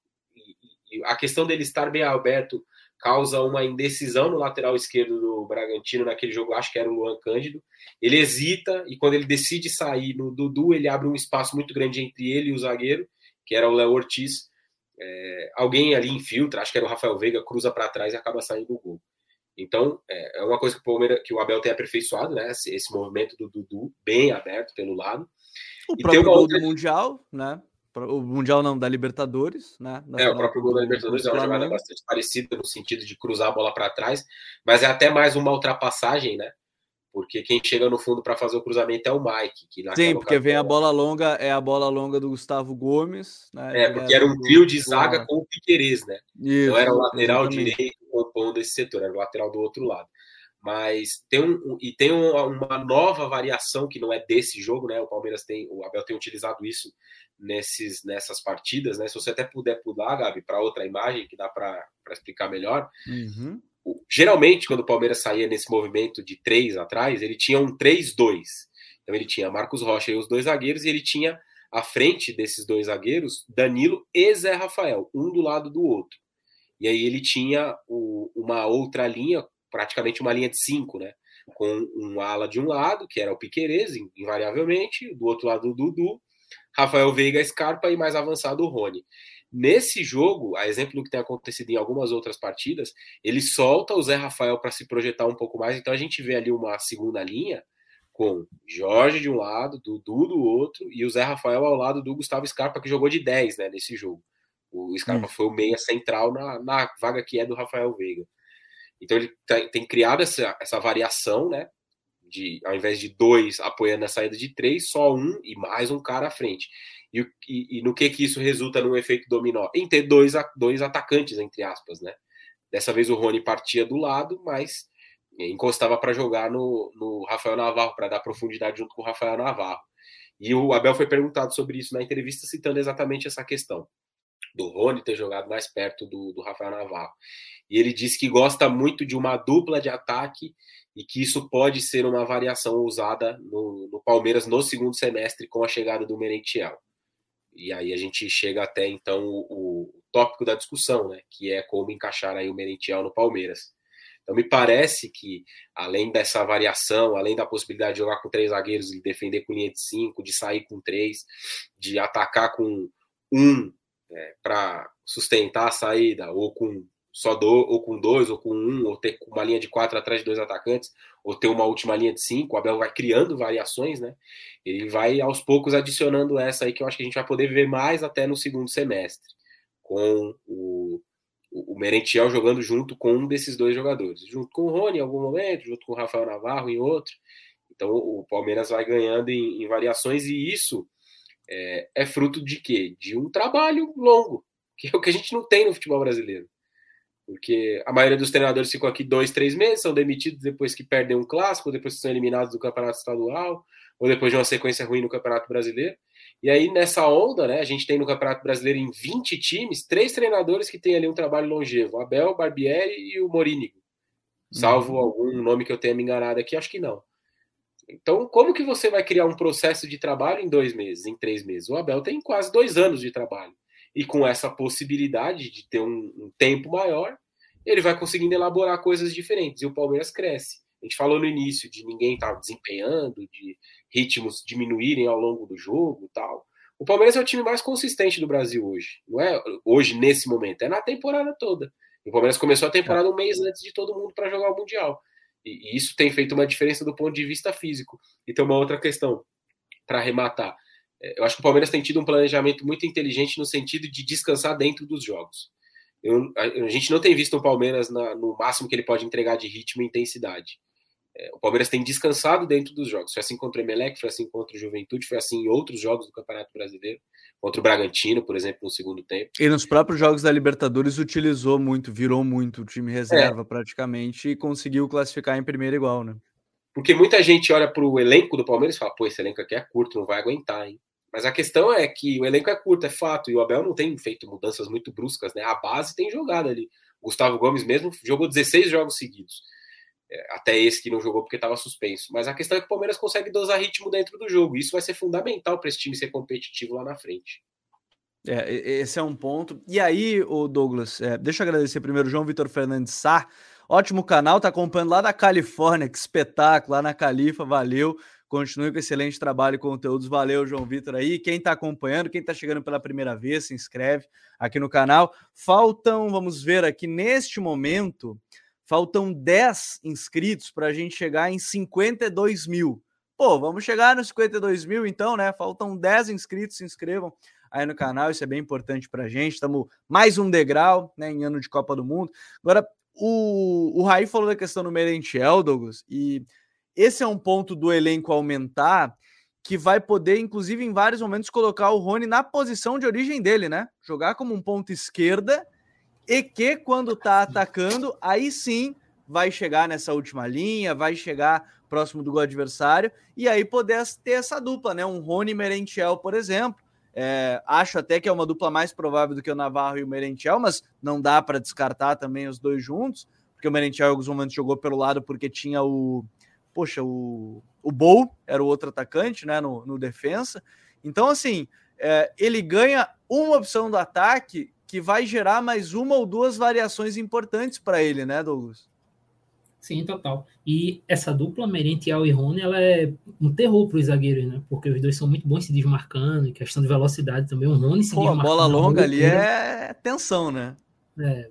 e a questão dele estar bem aberto causa uma indecisão no lateral esquerdo do Bragantino naquele jogo, acho que era o Luan Cândido. Ele hesita e quando ele decide sair no Dudu, ele abre um espaço muito grande entre ele e o zagueiro, que era o Léo Ortiz. É, alguém ali infiltra, acho que era o Rafael Veiga, cruza para trás e acaba saindo do gol. Então, é, é uma coisa que o, Palmeiras, que o Abel tem aperfeiçoado, né? Esse, esse, movimento do Dudu bem aberto pelo lado. O e próprio gol outra... do Mundial, né? O Mundial não, da Libertadores, né? Da é, o próprio gol da Libertadores é uma jogada bastante parecida no sentido de cruzar a bola para trás, mas é até mais uma ultrapassagem, né? Porque quem chega no fundo para fazer o cruzamento é o Mike. Que Sim, porque vem a bola longa, é a bola longa do Gustavo Gomes. Né? É, porque era um trio de zaga com o Piquerez, né? Isso, então era o lateral exatamente. direito compondo esse setor, era o lateral do outro lado. Mas tem um, e tem uma nova variação que não é desse jogo, né? O Palmeiras tem, o Abel tem utilizado isso nesses, nessas partidas, né? Se você até puder pular, Gabi, para outra imagem que dá para explicar melhor. Uhum. Geralmente, quando o Palmeiras saía nesse movimento de três atrás, ele tinha um 3-2. Então ele tinha Marcos Rocha e os dois zagueiros, e ele tinha à frente desses dois zagueiros Danilo e Zé Rafael, um do lado do outro. E aí ele tinha o, uma outra linha, praticamente uma linha de cinco, né? Com um ala de um lado, que era o Piquerez, invariavelmente, do outro lado o Dudu, Rafael Veiga Scarpa e mais avançado o Rony. Nesse jogo, a exemplo do que tem acontecido em algumas outras partidas, ele solta o Zé Rafael para se projetar um pouco mais. Então a gente vê ali uma segunda linha com Jorge de um lado, Dudu do outro e o Zé Rafael ao lado do Gustavo Scarpa, que jogou de 10 né, nesse jogo. O Scarpa hum. foi o meia central na, na vaga que é do Rafael Veiga. Então ele tem, criado essa, essa variação, né? De, ao invés de dois apoiando a saída de três, só um e mais um cara à frente. E, e, e, no que que isso resulta num efeito dominó? Em ter dois, dois atacantes, entre aspas, né? Dessa vez o Rony partia do lado, mas encostava para jogar no, no Rafael Navarro, para dar profundidade junto com o Rafael Navarro. E o Abel foi perguntado sobre isso na entrevista, citando exatamente essa questão do Rony ter jogado mais perto do, do Rafael Navarro. E ele disse que gosta muito de uma dupla de ataque e que isso pode ser uma variação usada no, no Palmeiras no segundo semestre com a chegada do Merentiel. E aí a gente chega até então o, o tópico da discussão, né, que é como encaixar aí o Merentiel no Palmeiras. Então me parece que além dessa variação, além da possibilidade de jogar com três zagueiros e defender com linha de cinco, de sair com três, de atacar com um é, para sustentar a saída, ou com só do, ou com dois, ou com um, ou ter uma linha de quatro atrás de dois atacantes, ou ter uma última linha de cinco, o Abel vai criando variações, né? Ele vai aos poucos adicionando essa aí que eu acho que a gente vai poder ver mais até no segundo semestre, com o, o Merentiel jogando junto com um desses dois jogadores, junto com o Rony em algum momento, junto com o Rafael Navarro em outro. Então o Palmeiras vai ganhando em, em variações e isso é, é fruto de quê? De um trabalho longo, que é o que a gente não tem no futebol brasileiro. Porque a maioria dos treinadores ficam aqui dois, três meses, são demitidos depois que perdem um clássico, depois que são eliminados do campeonato estadual, ou depois de uma sequência ruim no campeonato brasileiro. E aí, nessa onda, né, a gente tem no campeonato brasileiro em 20 times, três treinadores que têm ali um trabalho longevo: Abel, Barbieri e o Morínigo. Salvo uhum. algum nome que eu tenha me enganado aqui, acho que não. Então, como que você vai criar um processo de trabalho em dois meses, em três meses? O Abel tem quase dois anos de trabalho. E com essa possibilidade de ter um, um tempo maior, ele vai conseguindo elaborar coisas diferentes. E o Palmeiras cresce. A gente falou no início de ninguém estar tá desempenhando, de ritmos diminuírem ao longo do jogo tal. O Palmeiras é o time mais consistente do Brasil hoje. Não é hoje, nesse momento, é na temporada toda. O Palmeiras começou a temporada um mês antes de todo mundo para jogar o Mundial. E, isso tem feito uma diferença do ponto de vista físico. E tem uma outra questão para arrematar. É, eu acho que o Palmeiras tem tido um planejamento muito inteligente no sentido de descansar dentro dos jogos. Eu, a, gente não tem visto o Palmeiras na, no máximo que ele pode entregar de ritmo e intensidade. É, o Palmeiras tem descansado dentro dos jogos. Foi assim contra o Emelec, foi assim contra o Juventude, foi assim em outros jogos do Campeonato Brasileiro, contra o Bragantino, por exemplo, no segundo tempo. E nos próprios jogos da Libertadores utilizou muito, virou muito o time reserva é. praticamente e conseguiu classificar em primeiro igual, né? Porque muita gente olha para o elenco do Palmeiras e fala: pô, esse elenco aqui é curto, não vai aguentar, hein? Mas a questão é que o elenco é curto, é fato, e o Abel não tem feito mudanças muito bruscas, né? A base tem jogado ali. O Gustavo Gomes mesmo jogou 16 jogos seguidos. É, até esse que não jogou porque estava suspenso. Mas a questão é que o Palmeiras consegue dosar ritmo dentro do jogo. Isso vai ser fundamental para esse time ser competitivo lá na frente. É, esse é um ponto. E aí, o Douglas, é, deixa eu agradecer primeiro João Vitor Fernandes Sá. Ótimo canal, tá acompanhando lá da Califórnia, que espetáculo, lá na Califa, valeu. Continue com excelente trabalho e conteúdos. Valeu, João Vitor aí. Quem está acompanhando, quem está chegando pela primeira vez, se inscreve aqui no canal. Faltam, vamos ver aqui neste momento, faltam 10 inscritos para a gente chegar em 52 mil. Pô, vamos chegar nos 52 mil então, né? Faltam 10 inscritos, se inscrevam aí no canal, isso é bem importante para a gente. Estamos mais um degrau né, em ano de Copa do Mundo. Agora, o, o Raí falou da questão do Merentiel, Douglas, e esse é um ponto do elenco aumentar que vai poder, inclusive, em vários momentos, colocar o Rony na posição de origem dele, né? Jogar como um ponto esquerda e que, quando tá atacando, aí sim vai chegar nessa última linha, vai chegar próximo do gol adversário e aí poder ter essa dupla, né? Um Rony Merentiel, por exemplo. É, acho até que é uma dupla mais provável do que o Navarro e o Merentiel, mas não dá para descartar também os dois juntos, porque o Merentiel em alguns momentos jogou pelo lado porque tinha o poxa, o, o Bol era o outro atacante, né, no, no defensa. Então, assim, é, ele ganha uma opção do ataque que vai gerar mais uma ou duas variações importantes para ele, né, Douglas? Sim, total. E essa dupla Merentiel e Rony, ela é um terror para os zagueiros, né? Porque os dois são muito bons se desmarcando, em questão de velocidade também. O Rony se Pô, a bola longa ali é tensão, né? É.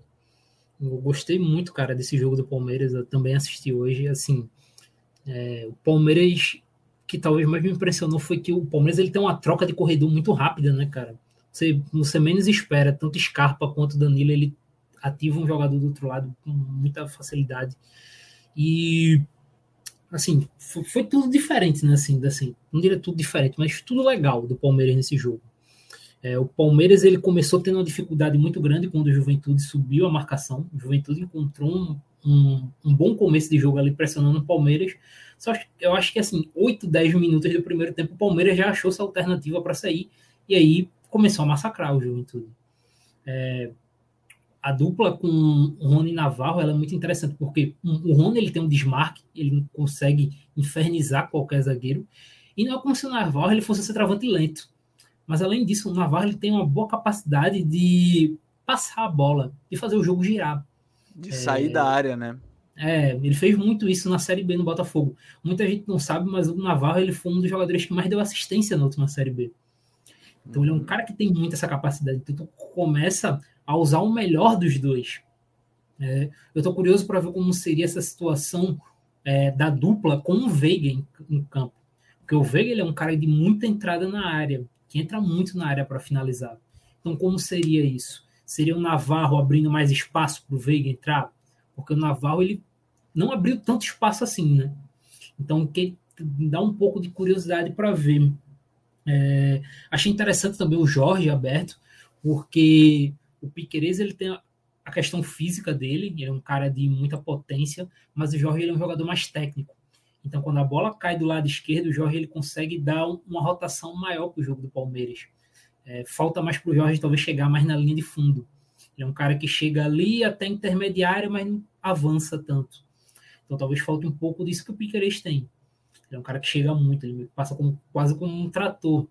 Eu gostei muito, cara, desse jogo do Palmeiras. Eu também assisti hoje. Assim, é, o Palmeiras, que talvez mais me impressionou foi que o Palmeiras ele tem uma troca de corredor muito rápida, né, cara? Você, você menos espera, tanto Scarpa quanto Danilo, ele ativa um jogador do outro lado com muita facilidade. E assim, foi, foi, tudo diferente, né? Assim, assim, não diria tudo diferente, mas tudo legal do Palmeiras nesse jogo. É, o Palmeiras ele começou tendo uma dificuldade muito grande quando o Juventude subiu a marcação. O Juventude encontrou um, um, um, bom começo de jogo ali pressionando o Palmeiras. Só eu acho que assim, 8, 10 minutos do primeiro tempo, o Palmeiras já achou essa alternativa para sair e aí começou a massacrar o Juventude. É, a dupla com o Rony Navarro ela é muito interessante, porque o Rony ele tem um desmarque, ele consegue infernizar qualquer zagueiro, e não é como se o Navarro ele fosse um centroavante lento. Mas além disso, o Navarro ele tem uma boa capacidade de passar a bola, de fazer o jogo girar. De sair é, da área, né? É, ele fez muito isso na Série B no Botafogo. Muita gente não sabe, mas o Navarro ele foi um dos jogadores que mais deu assistência na última Série B. Então ele é um cara que tem muito essa capacidade. Então começa a usar o melhor dos dois. É, eu estou curioso para ver como seria essa situação é, da dupla com o Veiga em, em, campo. Porque o Veiga ele é um cara de muita entrada na área, que entra muito na área para finalizar. Então como seria isso? Seria o Navarro abrindo mais espaço para o Veiga entrar? Porque o Navarro ele não abriu tanto espaço assim, né? Então que dá um pouco de curiosidade para ver. É, achei interessante também o Jorge aberto, porque o Piqueires ele tem a questão física dele, ele é um cara de muita potência, mas o Jorge ele é um jogador mais técnico. Então, quando a bola cai do lado esquerdo, o Jorge ele consegue dar uma rotação maior para o jogo do Palmeiras. É, falta mais para o Jorge talvez chegar mais na linha de fundo. Ele é um cara que chega ali até intermediário, mas não avança tanto. Então talvez falte um pouco disso que o Piqueires tem. Ele é um cara que chega muito, ele passa como, quase como um trator.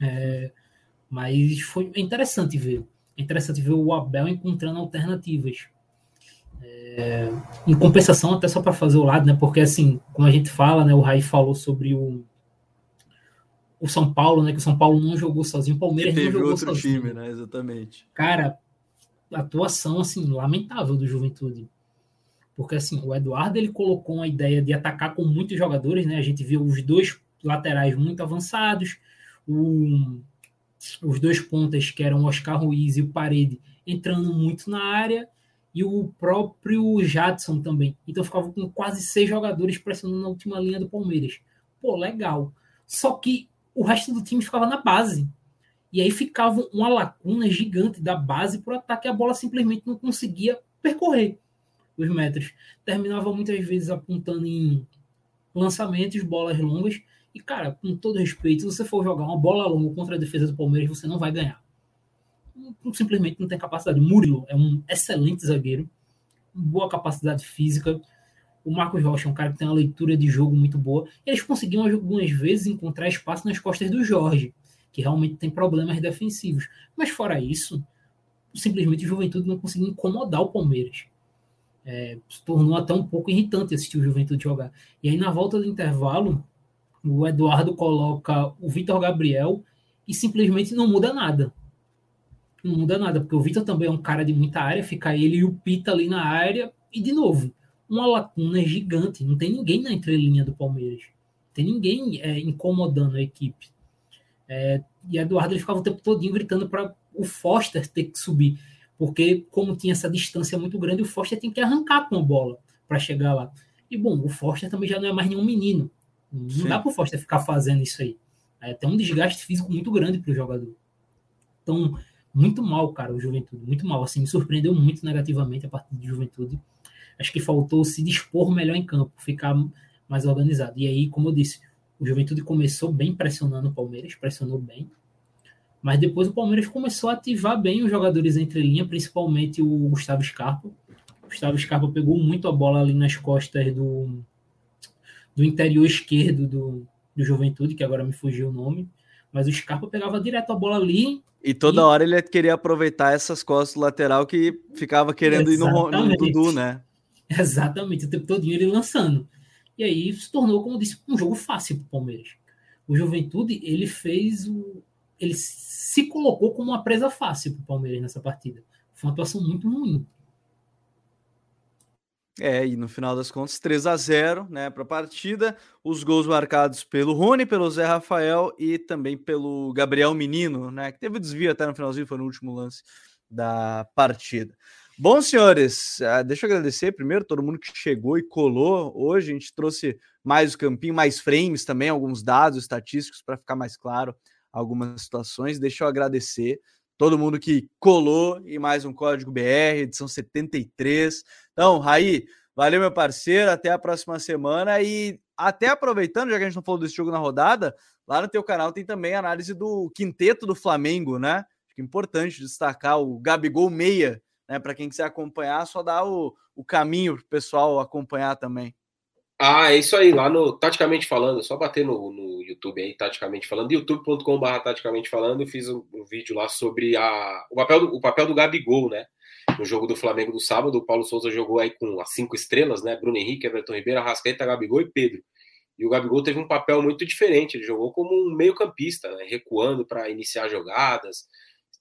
É, mas foi interessante ver. É interessante ver o Abel encontrando alternativas. É, em compensação, até só para fazer o lado, né? Porque assim, como a gente fala, né? O Rai falou sobre o o São Paulo, né? Que o São Paulo não jogou sozinho, o Palmeiras não jogou outro sozinho. time, né? Exatamente. Cara, atuação assim lamentável do Juventude. Porque assim, o Eduardo ele colocou uma ideia de atacar com muitos jogadores, né? A gente viu os dois laterais muito avançados, o, os dois pontas que eram Oscar Ruiz e o Parede entrando muito na área e o próprio Jadson também. Então ficava com quase seis jogadores pressionando na última linha do Palmeiras. Pô, legal. Só que o resto do time ficava na base. E aí ficava uma lacuna gigante da base para o ataque, a bola simplesmente não conseguia percorrer os metros. Terminava muitas vezes apontando em lançamentos, bolas longas. E, cara, com todo respeito, se você for jogar uma bola longa contra a defesa do Palmeiras, você não vai ganhar. Simplesmente não tem capacidade. Murilo é um excelente zagueiro, boa capacidade física, o Marcos Rocha é um cara que tem uma leitura de jogo muito boa. Eles conseguiam algumas vezes encontrar espaço nas costas do Jorge. que realmente tem problemas defensivos. Mas fora isso, simplesmente o Juventude não conseguiu incomodar o Palmeiras. É, se tornou até um pouco irritante assistir o Juventude jogar. E aí, na volta do intervalo, o Eduardo coloca o Vitor Gabriel e simplesmente não muda nada. Não muda nada, porque o Vitor também é um cara de muita área, fica ele e o Pita ali na área, e de novo, uma lacuna gigante. Não tem ninguém na entrelinha do Palmeiras. Não tem ninguém é, incomodando a equipe. É, e Eduardo ele ficava o tempo todinho gritando para o Foster ter que subir, porque como tinha essa distância muito grande, o Foster tem que arrancar com a bola para chegar lá. E bom, o Foster também já não é mais nenhum menino. Não Sim. dá para o Foster ficar fazendo isso aí. É até um desgaste físico muito grande para o jogador. Então, muito mal, cara, o Juventude, muito mal. Assim, me surpreendeu muito negativamente a partida de Juventude. Acho que faltou se dispor melhor em campo, ficar mais organizado. E aí, como eu disse, o Juventude começou bem pressionando o Palmeiras, pressionou bem. Mas depois o Palmeiras começou a ativar bem os jogadores entre linha, principalmente o Gustavo Scarpa. O Gustavo Scarpa pegou muito a bola ali nas costas do, do interior esquerdo do, do Juventude, que agora me fugiu o nome. Mas o Scarpa pegava direto a bola ali. E toda e... hora ele queria aproveitar essas costas do lateral que ficava querendo Exatamente. ir no, no Dudu, né? Exatamente, o tempo todo ele lançando. E aí se tornou, como eu disse, um jogo fácil para o Palmeiras. O Juventude, ele fez o. Ele se colocou como uma presa fácil para o Palmeiras nessa partida. Foi uma atuação muito ruim. É, e no final das contas, 3 a 0 né, para a partida. Os gols marcados pelo Rony, pelo Zé Rafael e também pelo Gabriel Menino, né, que teve desvio até no finalzinho, foi no último lance da partida. Bom, senhores, ah, deixa eu agradecer primeiro todo mundo que chegou e colou hoje. A gente trouxe mais o campinho, mais frames também, alguns dados estatísticos para ficar mais claro algumas situações. Deixa eu agradecer todo mundo que colou e mais um Código BR, edição 73. Então, Raí, valeu, meu parceiro. Até a próxima semana. E até aproveitando, já que a gente não falou desse jogo na rodada, lá no teu canal tem também análise do quinteto do Flamengo, né? Acho que é importante destacar o Gabigol Meia né? Para quem quiser acompanhar, só dá o, o caminho para o pessoal acompanhar também. Ah, é isso aí, lá no Taticamente Falando, só bater no, no YouTube aí, Taticamente Falando, youtube.com.br Taticamente Falando, eu fiz um, um, vídeo lá sobre a, o, papel do, o papel do Gabigol, né? No jogo do Flamengo do sábado, o Paulo Souza jogou aí com as cinco estrelas, né? Bruno Henrique, Everton Ribeiro, Rascaeta, Gabigol e Pedro. E o Gabigol teve um papel muito diferente, ele jogou como um meio-campista, né? recuando para iniciar jogadas,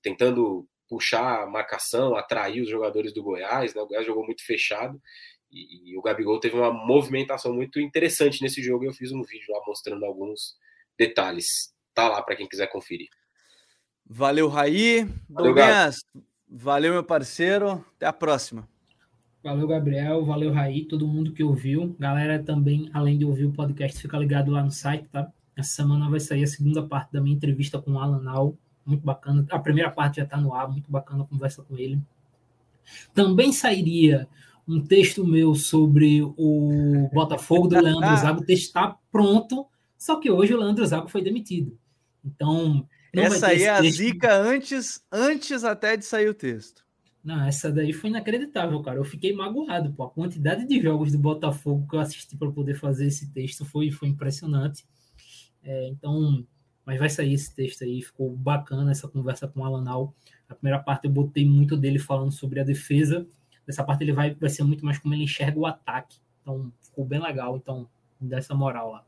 tentando puxar a marcação, atrair os jogadores do Goiás, né? O Goiás jogou muito fechado e, e, o Gabigol teve uma movimentação muito interessante nesse jogo. Eu fiz um vídeo lá mostrando alguns detalhes. Tá lá para quem quiser conferir. Valeu, Raí. Valeu, Douglas, valeu, meu parceiro. Até a próxima. Valeu, Gabriel. Valeu, Raí. Todo mundo que ouviu. Galera, também, além de ouvir o podcast, fica ligado lá no site, tá? Essa semana vai sair a segunda parte da minha entrevista com o Alan Nau muito bacana. A primeira parte já está no ar, muito bacana a conversa com ele. Também sairia um texto meu sobre o Botafogo do Leandro Zago. O texto está pronto, só que hoje o Leandro Zago foi demitido. Então. essa aí é a zica antes, antes até de sair o texto. Não, essa daí foi inacreditável, cara. Eu fiquei magoado, pô. A quantidade de jogos do Botafogo que eu assisti para poder fazer esse texto foi, foi impressionante. É, então, mas vai sair esse texto aí, ficou bacana essa conversa com o Alanal. A primeira parte eu botei muito dele falando sobre a defesa, dessa parte ele vai, vai ser muito mais como ele enxerga o ataque. Então ficou bem legal, então dá essa moral lá.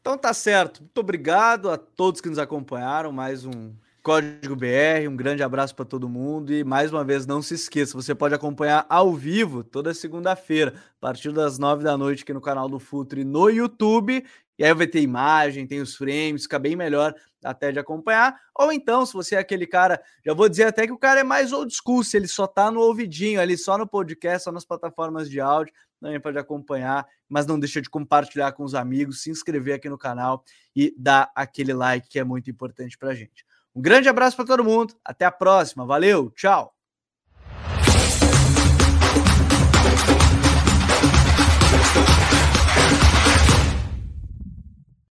Então tá certo. Muito obrigado a todos que nos acompanharam. Mais um Código BR. Um grande abraço para todo mundo. E mais uma vez, não se esqueça: você pode acompanhar ao vivo toda segunda-feira, a partir das nove da noite, aqui no canal do Futre no YouTube. E aí vai ter imagem, tem os frames, fica bem melhor até de acompanhar. Ou então, se você é aquele cara, já vou dizer até que o cara é mais old school, se ele só tá no ouvidinho ali, só no podcast, só nas plataformas de áudio, também pode acompanhar, mas não deixa de compartilhar com os amigos, se inscrever aqui no canal e dar aquele like que é muito importante pra gente. Um grande abraço para todo mundo, até a próxima, valeu, tchau!